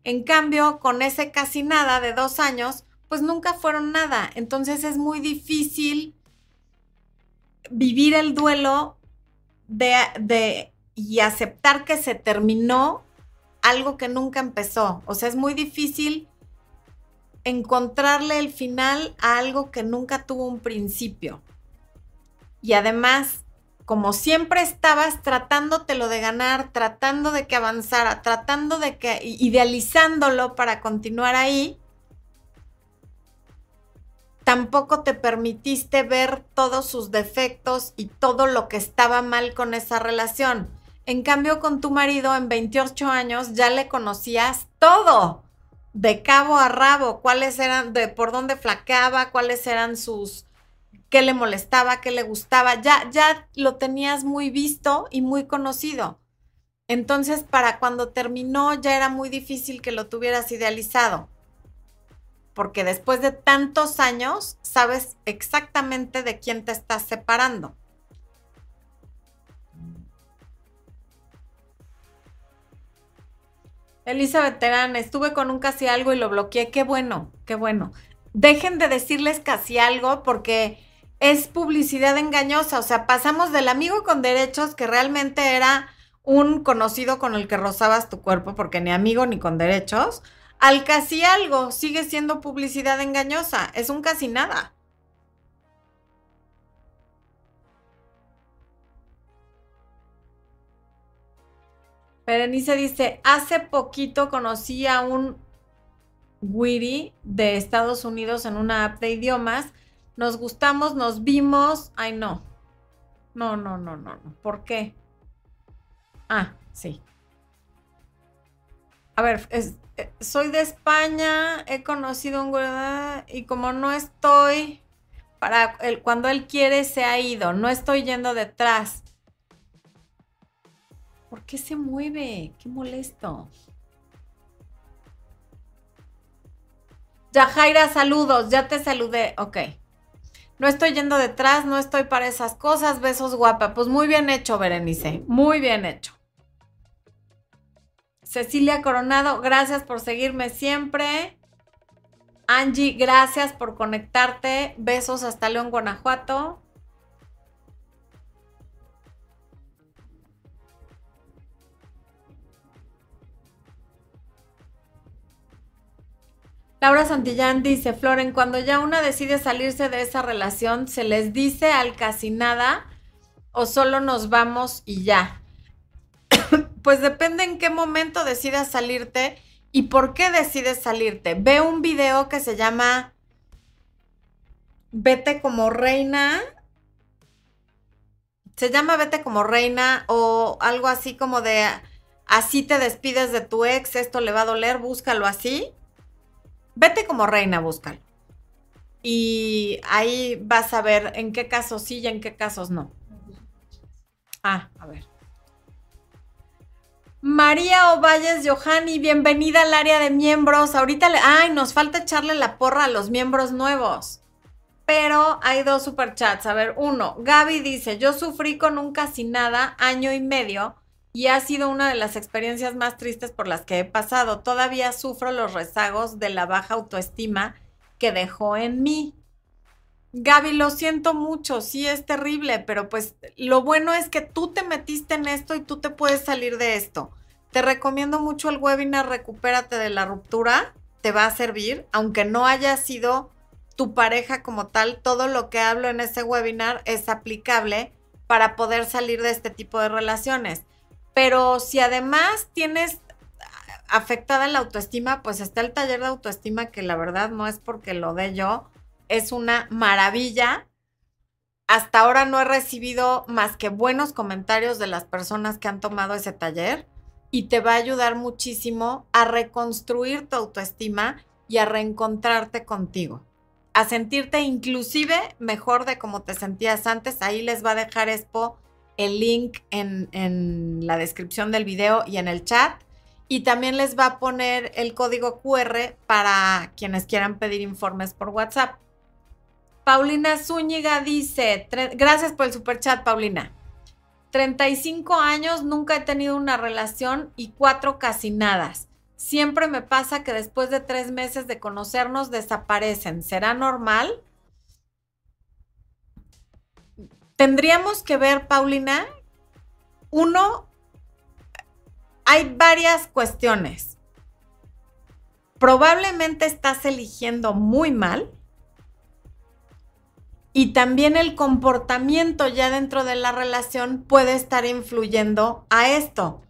En cambio, con ese casi nada de dos años, pues nunca fueron nada. Entonces es muy difícil vivir el duelo de, y aceptar que se terminó algo que nunca empezó. O sea, es muy difícil encontrarle el final a algo que nunca tuvo un principio. Y además, como siempre estabas tratándotelo de ganar, tratando de que avanzara, tratando de que, idealizándolo para continuar ahí, tampoco te permitiste ver todos sus defectos y todo lo que estaba mal con esa relación. En cambio, con tu marido en 28 años ya le conocías todo, de cabo a rabo, cuáles eran, de por dónde flaqueaba, cuáles eran sus, qué le molestaba, qué le gustaba, ya, ya lo tenías muy visto y muy conocido. Entonces, para cuando terminó ya era muy difícil que lo tuvieras idealizado porque después de tantos años sabes exactamente de quién te estás separando. Elizabeth Terán, estuve con un casi algo y lo bloqueé. Qué bueno, qué bueno. Dejen de decirles casi algo porque es publicidad engañosa. O sea, pasamos del amigo con derechos que realmente era un conocido con el que rozabas tu cuerpo, porque ni amigo ni con derechos, al casi algo sigue siendo publicidad engañosa, es un casi nada. Berenice dice, hace poquito conocí a un Wiri de Estados Unidos en una app de idiomas. Nos gustamos, nos vimos. Ay, no. No, no, no, no, no. ¿Por qué? Ah, sí. A ver, es, soy de España, he conocido un y como no estoy para el, cuando él quiere se ha ido, no estoy yendo detrás. ¿Por qué se mueve? Qué molesto. Yajaira, saludos, ya te saludé. Ok. No estoy yendo detrás, no estoy para esas cosas. Besos guapa. Pues muy bien hecho, Berenice. Muy bien hecho. Cecilia Coronado, gracias por seguirme siempre. Angie, gracias por conectarte. Besos hasta León, Guanajuato. Laura Santillán dice, Floren, cuando ya una decide salirse de esa relación, ¿se les dice al casi nada o solo nos vamos y ya? pues depende en qué momento decidas salirte y por qué decides salirte. Ve un video que se llama Vete como reina. Se llama Vete como reina o algo así como de así te despides de tu ex, esto le va a doler, búscalo así. Vete como reina, búscalo. Y ahí vas a ver en qué casos sí y en qué casos no. Ah, a ver. María Ovalles Johanny, bienvenida al área de miembros. Ahorita le. Ay, nos falta echarle la porra a los miembros nuevos. Pero hay dos superchats. A ver, uno, Gaby dice: Yo sufrí con un casi nada año y medio y ha sido una de las experiencias más tristes por las que he pasado. Todavía sufro los rezagos de la baja autoestima que dejó en mí. Gaby, lo siento mucho, sí es terrible, pero pues lo bueno es que tú te metiste en esto y tú te puedes salir de esto. Te recomiendo mucho el webinar Recupérate de la ruptura. te va a servir, aunque no haya sido tu pareja como tal, todo lo que hablo en ese webinar es aplicable para poder salir de este tipo de relaciones. Pero si además tienes afectada la autoestima, pues está el taller de autoestima que la verdad no es porque lo dé yo, es una maravilla. Hasta ahora no he recibido más que buenos comentarios de las personas que han tomado ese taller y te va a ayudar muchísimo a reconstruir tu autoestima y a reencontrarte contigo, a sentirte inclusive mejor de como te sentías antes. Ahí les va a dejar Expo el link en, en la descripción del video y en el chat. Y también les va a poner el código QR para quienes quieran pedir informes por WhatsApp. Paulina Zúñiga dice, gracias por el super chat, Paulina. 35 años, nunca he tenido una relación y cuatro casi nada. Siempre me pasa que después de tres meses de conocernos desaparecen. ¿Será normal? Tendríamos que ver, Paulina, uno, hay varias cuestiones. Probablemente estás eligiendo muy mal y también el comportamiento ya dentro de la relación puede estar influyendo a esto.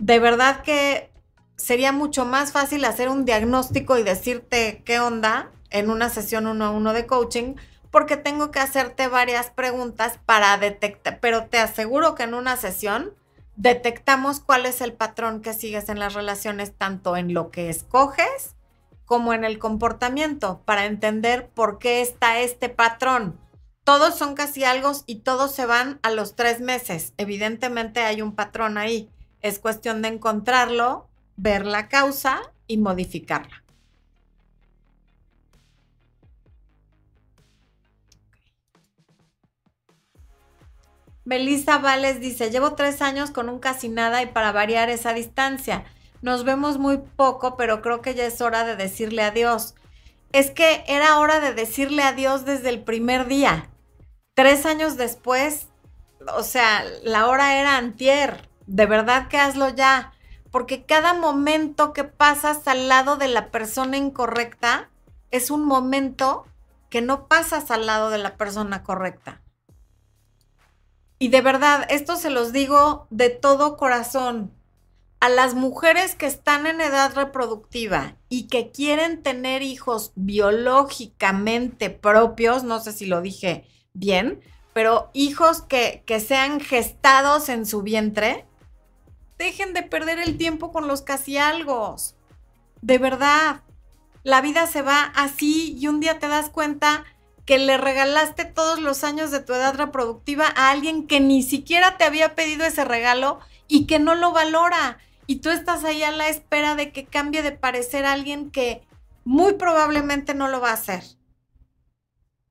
De verdad que sería mucho más fácil hacer un diagnóstico y decirte qué onda en una sesión uno a uno de coaching, porque tengo que hacerte varias preguntas para detectar, pero te aseguro que en una sesión detectamos cuál es el patrón que sigues en las relaciones, tanto en lo que escoges como en el comportamiento para entender por qué está este patrón. Todos son casi algo y todos se van a los tres meses. Evidentemente hay un patrón ahí. Es cuestión de encontrarlo, ver la causa y modificarla. Melissa Vales dice, llevo tres años con un casi nada y para variar esa distancia. Nos vemos muy poco, pero creo que ya es hora de decirle adiós. Es que era hora de decirle adiós desde el primer día. Tres años después, o sea, la hora era antier. De verdad que hazlo ya. Porque cada momento que pasas al lado de la persona incorrecta es un momento que no pasas al lado de la persona correcta. Y de verdad, esto se los digo de todo corazón a las mujeres que están en edad reproductiva y que quieren tener hijos biológicamente propios, no sé si lo dije bien, pero hijos que, que sean gestados en su vientre, dejen de perder el tiempo con los casi algo. De verdad, la vida se va así y un día te das cuenta que le regalaste todos los años de tu edad reproductiva a alguien que ni siquiera te había pedido ese regalo y que no lo valora y tú estás ahí a la espera de que cambie de parecer alguien que muy probablemente no lo va a hacer.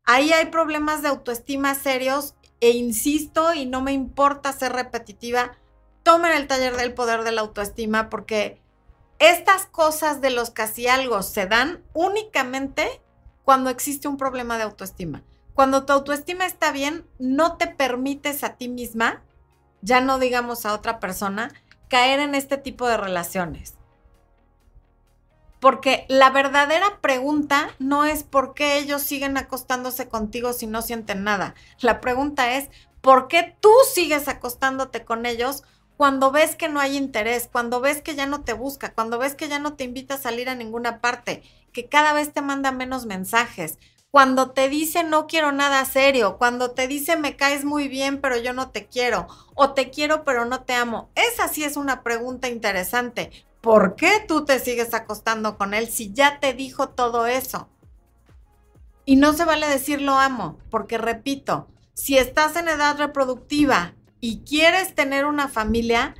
Ahí hay problemas de autoestima serios e insisto y no me importa ser repetitiva, tomen el taller del poder de la autoestima porque estas cosas de los casi algo se dan únicamente cuando existe un problema de autoestima. Cuando tu autoestima está bien, no te permites a ti misma, ya no digamos a otra persona, caer en este tipo de relaciones. Porque la verdadera pregunta no es por qué ellos siguen acostándose contigo si no sienten nada. La pregunta es, ¿por qué tú sigues acostándote con ellos cuando ves que no hay interés, cuando ves que ya no te busca, cuando ves que ya no te invita a salir a ninguna parte, que cada vez te manda menos mensajes, cuando te dice no quiero nada serio, cuando te dice me caes muy bien pero yo no te quiero, o te quiero pero no te amo. Esa sí es una pregunta interesante. ¿Por qué tú te sigues acostando con él si ya te dijo todo eso? Y no se vale decir lo amo, porque repito, si estás en edad reproductiva y quieres tener una familia,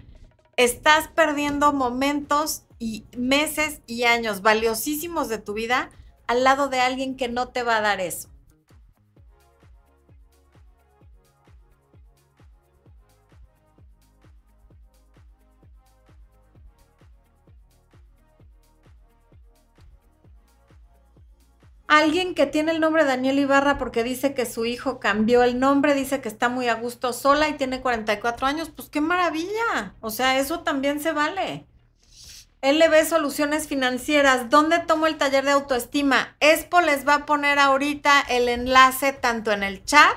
estás perdiendo momentos y meses y años valiosísimos de tu vida al lado de alguien que no te va a dar eso. Alguien que tiene el nombre Daniel Ibarra porque dice que su hijo cambió el nombre, dice que está muy a gusto sola y tiene 44 años, pues qué maravilla. O sea, eso también se vale. LB Soluciones Financieras, ¿dónde tomo el taller de autoestima? Expo les va a poner ahorita el enlace tanto en el chat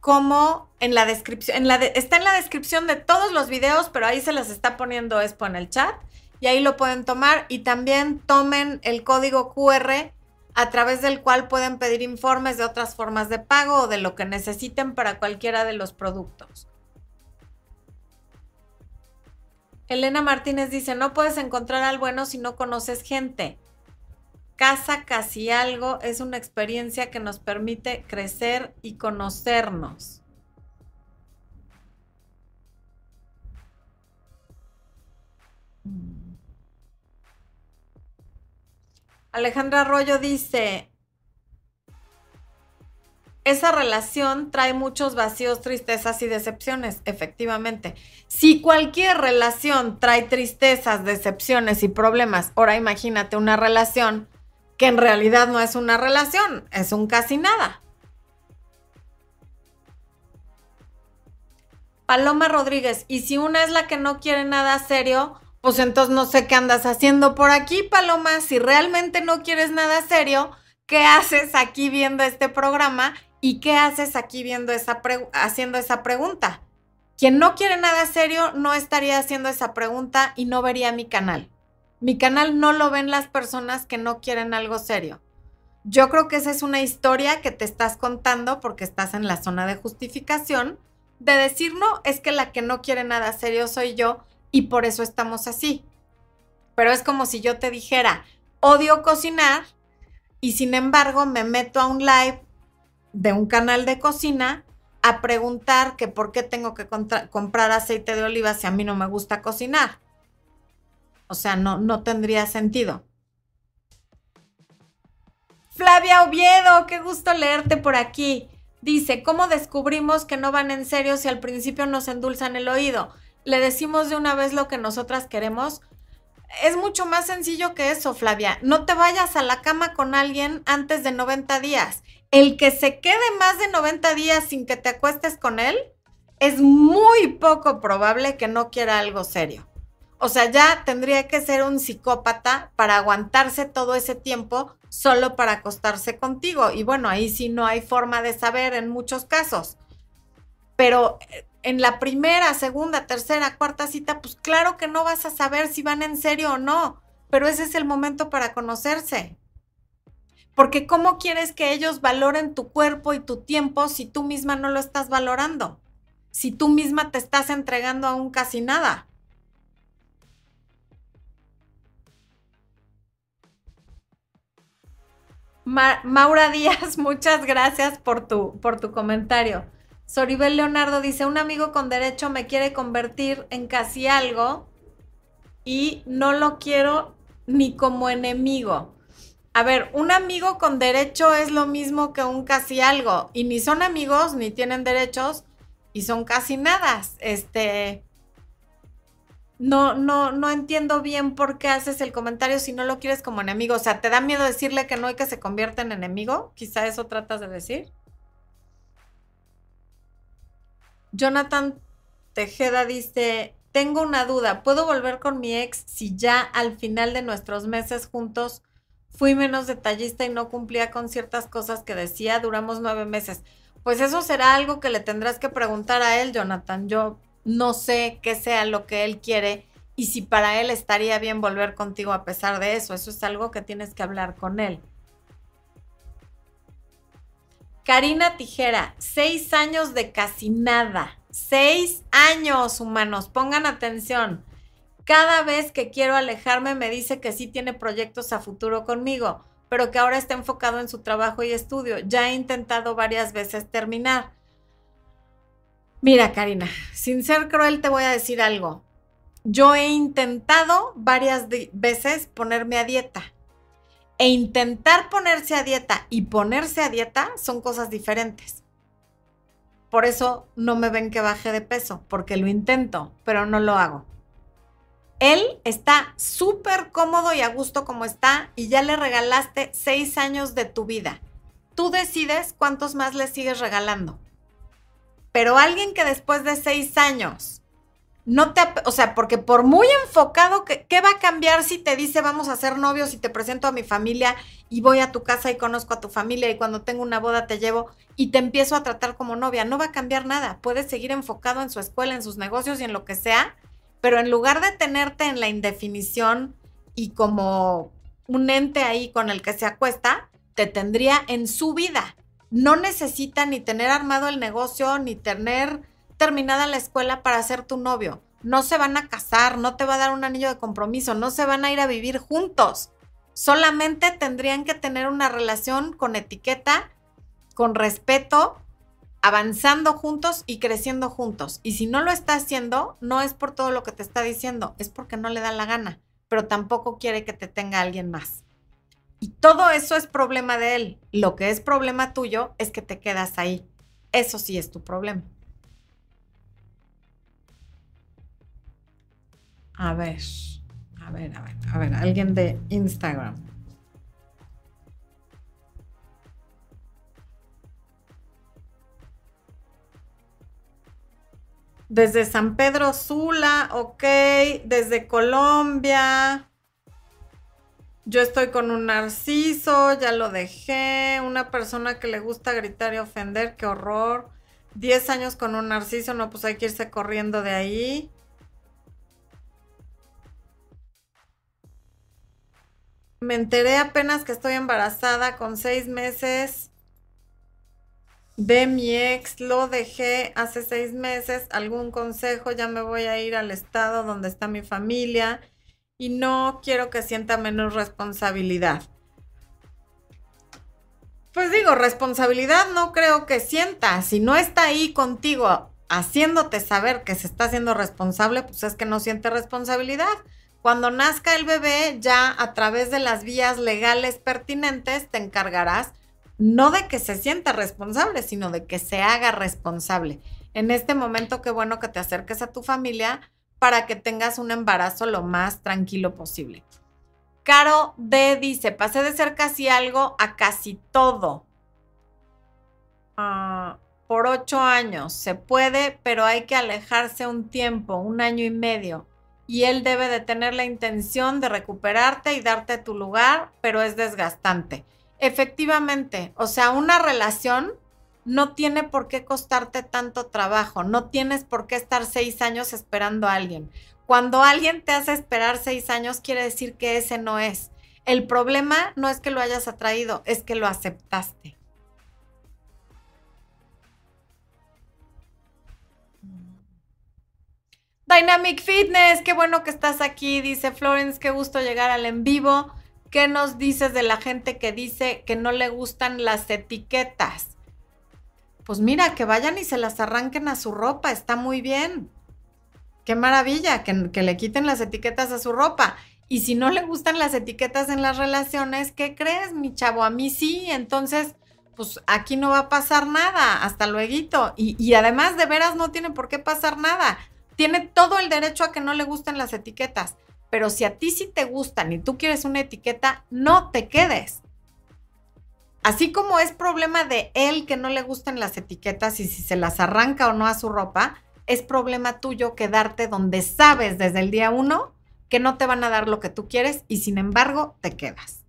como en la descripción. Está en la descripción de todos los videos, pero ahí se las está poniendo Expo en el chat y ahí lo pueden tomar y también tomen el código QR a través del cual pueden pedir informes de otras formas de pago o de lo que necesiten para cualquiera de los productos. Elena Martínez dice, no puedes encontrar al bueno si no conoces gente. Casa casi algo es una experiencia que nos permite crecer y conocernos. Mm. Alejandra Arroyo dice, esa relación trae muchos vacíos, tristezas y decepciones, efectivamente. Si cualquier relación trae tristezas, decepciones y problemas, ahora imagínate una relación que en realidad no es una relación, es un casi nada. Paloma Rodríguez, y si una es la que no quiere nada serio, pues entonces no sé qué andas haciendo por aquí, Paloma. Si realmente no quieres nada serio, ¿qué haces aquí viendo este programa ¿Y qué haces aquí viendo esa haciendo esa pregunta? Quien no quiere nada serio no estaría haciendo esa pregunta y no vería mi canal. Mi canal no lo ven las personas que no quieren algo serio. Yo creo que esa es una historia que te estás contando porque estás en la zona de justificación de decir no, es que la que no quiere nada serio soy yo y por eso estamos así. Pero es como si yo te dijera, odio cocinar y sin embargo me meto a un live de un canal de cocina a preguntar que por qué tengo que comprar aceite de oliva si a mí no me gusta cocinar. O sea, no, no tendría sentido. Flavia Oviedo, qué gusto leerte por aquí. Dice, ¿cómo descubrimos que no van en serio si al principio nos endulzan el oído? Le decimos de una vez lo que nosotras queremos. Es mucho más sencillo que eso, Flavia. No te vayas a la cama con alguien antes de 90 días el que se quede más de 90 días sin que te acuestes con él, es muy poco probable que no quiera algo serio. O sea, ya tendría que ser un psicópata para aguantarse todo ese tiempo solo para acostarse contigo. Y bueno, ahí sí no hay forma de saber en muchos casos. Pero eh, en la primera, segunda, tercera, cuarta cita, pues claro que no vas a saber si van en serio o no. Pero ese es el momento para conocerse. Porque ¿cómo quieres que ellos valoren tu cuerpo y tu tiempo si tú misma no lo estás valorando? Si tú misma te estás entregando a un casi nada. Maura Díaz, muchas gracias por tu, por tu comentario. Soribel Leonardo dice, un amigo con derecho me quiere convertir en casi algo y no lo quiero ni como enemigo. A ver, un amigo con derecho es lo mismo que un casi algo. Y ni son amigos, ni tienen derechos, y son casi nada. Este. No, no, no entiendo bien por qué haces el comentario si no lo quieres como enemigo. O sea, ¿te da miedo decirle que no hay que se convierta en enemigo? Quizá eso tratas de decir. Jonathan Tejeda dice, tengo una duda, ¿puedo volver con mi ex si ya al final de nuestros meses juntos fui menos detallista y no cumplía con ciertas cosas que decía, duramos nueve meses. Pues eso será algo que le tendrás que preguntar a él, Jonathan. Yo no sé qué sea lo que él quiere y si para él estaría bien volver contigo a pesar de eso. Eso es algo que tienes que hablar con él. Karina Tijera, seis años de casi nada. Seis años, humanos. Pongan atención. Cada vez que quiero alejarme me dice que sí tiene proyectos a futuro conmigo, pero que ahora está enfocado en su trabajo y estudio. Ya he intentado varias veces terminar. Mira, Karina, sin ser cruel te voy a decir algo. Yo he intentado varias veces ponerme a dieta. E intentar ponerse a dieta y ponerse a dieta son cosas diferentes. Por eso no me ven que baje de peso, porque lo intento, pero no lo hago. Él está súper cómodo y a gusto como está y ya le regalaste seis años de tu vida. Tú decides cuántos más le sigues regalando. Pero alguien que después de seis años no te, o sea, porque por muy enfocado, ¿qué, ¿qué, va a cambiar si te dice vamos a ser novios y te presento a mi familia y voy a tu casa y conozco a tu familia y cuando tengo una boda te llevo y te empiezo a tratar como novia? No va a cambiar nada. Puedes seguir enfocado en su escuela, en sus negocios y en lo que sea, pero en lugar de tenerte en la indefinición y como un ente ahí con el que se acuesta, te tendría en su vida. No necesita ni tener armado el negocio, ni tener terminada la escuela para ser tu novio. No se van a casar, no te va a dar un anillo de compromiso, no se van a ir a vivir juntos. Solamente tendrían que tener una relación con etiqueta, con respeto, avanzando juntos y creciendo juntos. Y si no lo está haciendo, no es por todo lo que te está diciendo, es porque no le da la gana, pero tampoco quiere que te tenga alguien más. Y todo eso es problema de él. Lo que es problema tuyo es que te quedas ahí. Eso sí es tu problema. A ver, a ver, a ver, a ver, alguien de Instagram. Desde San Pedro Sula, ok. Desde Colombia. Yo estoy con un narciso, ya lo dejé. Una persona que le gusta gritar y ofender, qué horror. Diez años con un narciso, no, pues hay que irse corriendo de ahí. Me enteré apenas que estoy embarazada con seis meses de mi ex. Lo dejé hace seis meses. ¿Algún consejo? Ya me voy a ir al estado donde está mi familia y no quiero que sienta menos responsabilidad. Pues digo, responsabilidad no creo que sienta. Si no está ahí contigo haciéndote saber que se está haciendo responsable, pues es que no siente responsabilidad. Cuando nazca el bebé, ya a través de las vías legales pertinentes te encargarás no de que se sienta responsable, sino de que se haga responsable. En este momento, qué bueno que te acerques a tu familia para que tengas un embarazo lo más tranquilo posible. Caro D dice, pasé de ser casi algo a casi todo. Ah, por ocho años. Se puede, pero hay que alejarse un tiempo, un año y medio y él debe de tener la intención de recuperarte y darte tu lugar, pero es desgastante. Efectivamente, o sea, una relación no tiene por qué costarte tanto trabajo, no tienes por qué estar seis años esperando a alguien. Cuando alguien te hace esperar seis años, quiere decir que ese no es. El problema no es que lo hayas atraído, es que lo aceptaste. Dynamic Fitness, qué bueno que estás aquí, dice Florence, qué gusto llegar al en vivo. ¿Qué nos dices de la gente que dice que no le gustan las etiquetas? Pues mira, que vayan y se las arranquen a su ropa, está muy bien. Qué maravilla, que, le quiten las etiquetas a su ropa. Y si no le gustan las etiquetas en las relaciones, ¿qué crees, mi chavo? A mí sí, entonces, pues aquí no va a pasar nada, hasta luego. Y además, de veras, no tiene por qué pasar nada tiene todo el derecho a que no le gusten las etiquetas, pero si a ti sí te gustan y tú quieres una etiqueta, no te quedes. Así como es problema de él que no le gusten las etiquetas y si se las arranca o no a su ropa, es problema tuyo quedarte donde sabes desde el día uno que no te van a dar lo que tú quieres y sin embargo te quedas.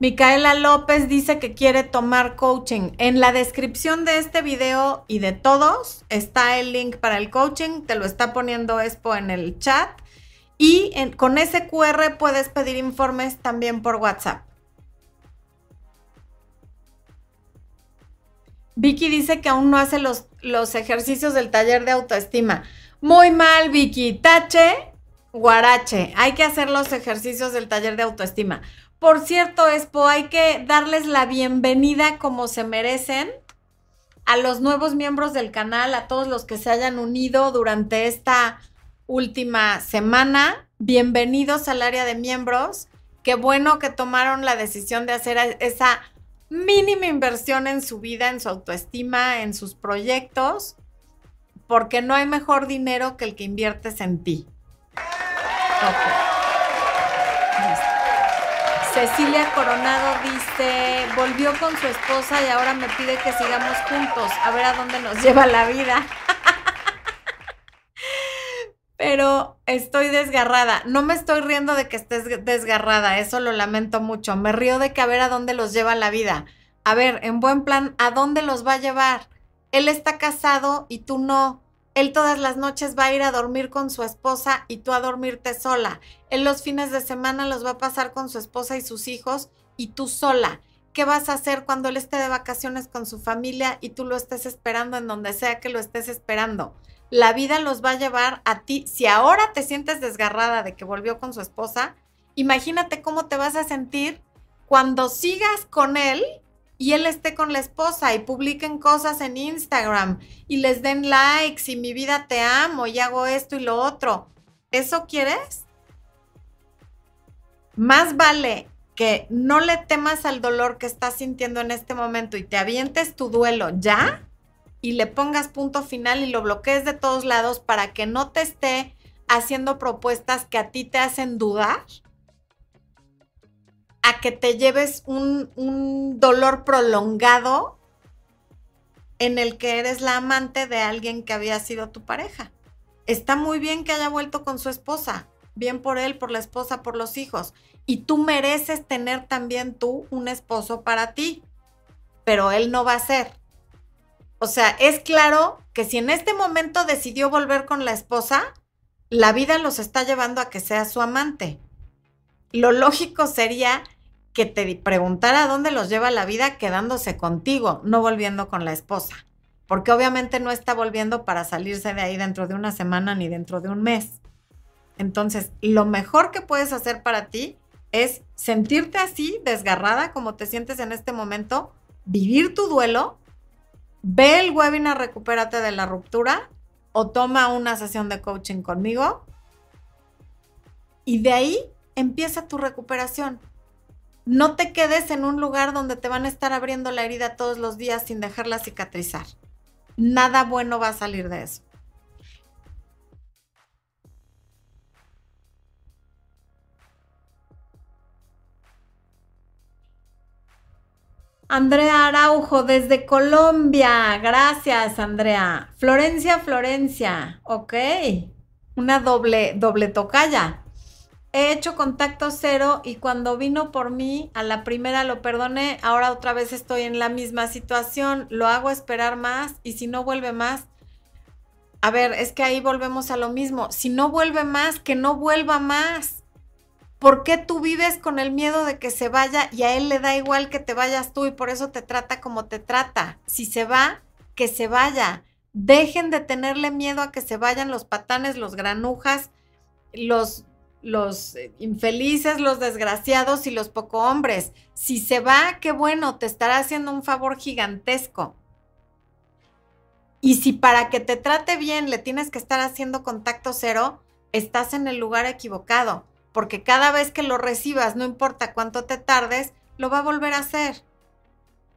Micaela López dice que quiere tomar coaching. En la descripción de este video y de todos está el link para el coaching. Te lo está poniendo Expo en el chat. Y con ese QR puedes pedir informes también por WhatsApp. Vicky dice que aún no hace los, los ejercicios del taller de autoestima. Muy mal, Vicky. Tache, guarache. Hay que hacer los ejercicios del taller de autoestima. Por cierto, Expo, hay que darles la bienvenida como se merecen a los nuevos miembros del canal, a todos los que se hayan unido durante esta última semana. Bienvenidos al área de miembros. Qué bueno que tomaron la decisión de hacer esa mínima inversión en su vida, en su autoestima, en sus proyectos, porque no hay mejor dinero que el que inviertes en ti. Cecilia Coronado dice, volvió con su esposa y ahora me pide que sigamos juntos, a ver a dónde nos lleva la vida. Pero estoy desgarrada. No me estoy riendo de que estés desgarrada, eso lo lamento mucho. Me río de que a ver a dónde los lleva la vida. A ver, en buen plan, ¿a dónde los va a llevar? Él está casado y tú no. Él todas las noches va a ir a dormir con su esposa y tú a dormirte sola. Él los fines de semana los va a pasar con su esposa y sus hijos y tú sola. ¿Qué vas a hacer cuando él esté de vacaciones con su familia y tú lo estés esperando en donde sea que lo estés esperando? La vida los va a llevar a ti. Si ahora te sientes desgarrada de que volvió con su esposa, imagínate cómo te vas a sentir cuando sigas con él y él esté con la esposa y publiquen cosas en Instagram y les den likes y mi vida te amo y hago esto y lo otro. ¿Eso quieres? Más vale que no le temas al dolor que estás sintiendo en este momento y te avientes tu duelo ya y le pongas punto final y lo bloquees de todos lados para que no te esté haciendo propuestas que a ti te hacen dudar a que te lleves un, dolor prolongado en el que eres la amante de alguien que había sido tu pareja. Está muy bien que haya vuelto con su esposa, bien por él, por la esposa, por los hijos. Y tú mereces tener también tú un esposo para ti, pero él no va a ser. O sea, es claro que si en este momento decidió volver con la esposa, la vida los está llevando a que sea su amante lo lógico sería que te preguntara dónde los lleva la vida quedándose contigo, no volviendo con la esposa. Porque obviamente no está volviendo para salirse de ahí dentro de una semana ni dentro de un mes. Entonces, lo mejor que puedes hacer para ti es sentirte así, desgarrada como te sientes en este momento, vivir tu duelo, ve el webinar Recupérate de la ruptura o toma una sesión de coaching conmigo y de ahí empieza tu recuperación. No te quedes en un lugar donde te van a estar abriendo la herida todos los días sin dejarla cicatrizar. Nada bueno va a salir de eso. Andrea Araujo desde Colombia. Gracias, Andrea. Florencia, Florencia. Ok. Una doble, doble tocaya he hecho contacto cero y cuando vino por mí, a la primera lo perdoné, ahora otra vez estoy en la misma situación, lo hago esperar más y si no vuelve más, a ver, es que ahí volvemos a lo mismo, si no vuelve más, que no vuelva más. ¿Por qué tú vives con el miedo de que se vaya y a él le da igual que te vayas tú y por eso te trata como te trata? Si se va, que se vaya. Dejen de tenerle miedo a que se vayan los patanes, los granujas, los los eh, infelices, los desgraciados y los poco hombres. Si se va, qué bueno, te estará haciendo un favor gigantesco. Y si para que te trate bien le tienes que estar haciendo contacto cero, estás en el lugar equivocado, porque cada vez que lo recibas, no importa cuánto te tardes, lo va a volver a hacer.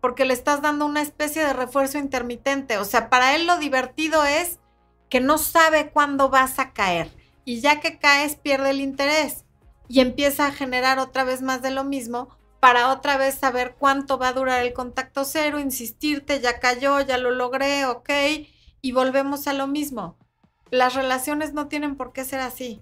Porque le estás dando una especie de refuerzo intermitente. O sea, para él lo divertido es que no sabe cuándo vas a caer y ya que caes pierde el interés y empieza a generar otra vez más de lo mismo para otra vez saber cuánto va a durar el contacto cero, insistirte, ya cayó, ya lo logré, ok, y volvemos a lo mismo. Las relaciones no tienen por qué ser así.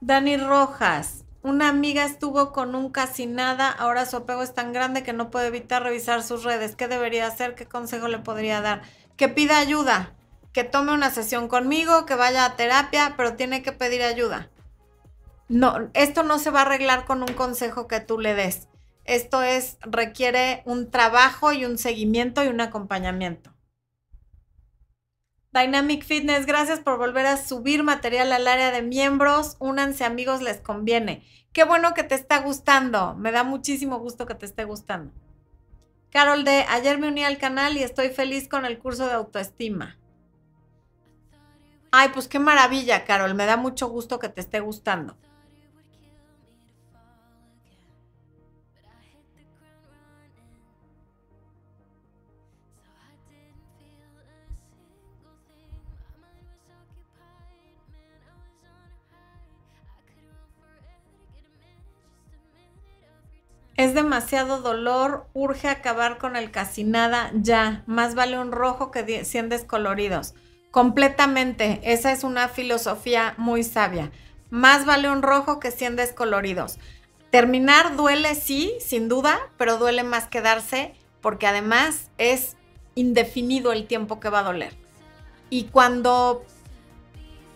Dani Rojas, una amiga estuvo con un casi nada, ahora su apego es tan grande que no puede evitar revisar sus redes. ¿Qué debería hacer? ¿Qué consejo le podría dar? Que pida ayuda, que tome una sesión conmigo, que vaya a terapia, pero tiene que pedir ayuda. No, esto no se va a arreglar con un consejo que tú le des. Esto es requiere un trabajo y un seguimiento y un acompañamiento. Dynamic Fitness, gracias por volver a subir material al área de miembros. Únanse amigos, les conviene. Qué bueno que te está gustando. Me da muchísimo gusto que te esté gustando. Carol de, ayer me uní al canal y estoy feliz con el curso de autoestima. Ay, pues qué maravilla, Carol. Me da mucho gusto que te esté gustando. Es demasiado dolor, urge acabar con el casi nada ya. Más vale un rojo que 100 descoloridos. Completamente, esa es una filosofía muy sabia. Más vale un rojo que 100 descoloridos. Terminar duele, sí, sin duda, pero duele más quedarse porque además es indefinido el tiempo que va a doler. Y cuando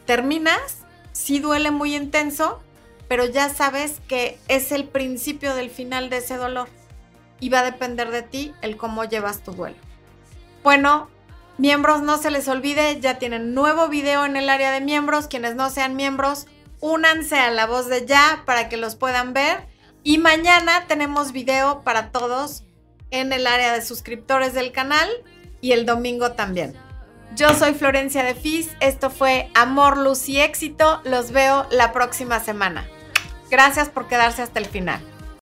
terminas, sí duele muy intenso, pero ya sabes que es el principio del final de ese dolor y va a depender de ti el cómo llevas tu duelo. Bueno, miembros, no se les olvide, ya tienen nuevo video en el área de miembros. Quienes no sean miembros, únanse a la voz de ya para que los puedan ver. Y mañana tenemos video para todos en el área de suscriptores del canal y el domingo también. Yo soy Florencia de Fis, esto fue Amor, Luz y Éxito. Los veo la próxima semana. Gracias por quedarse hasta el final.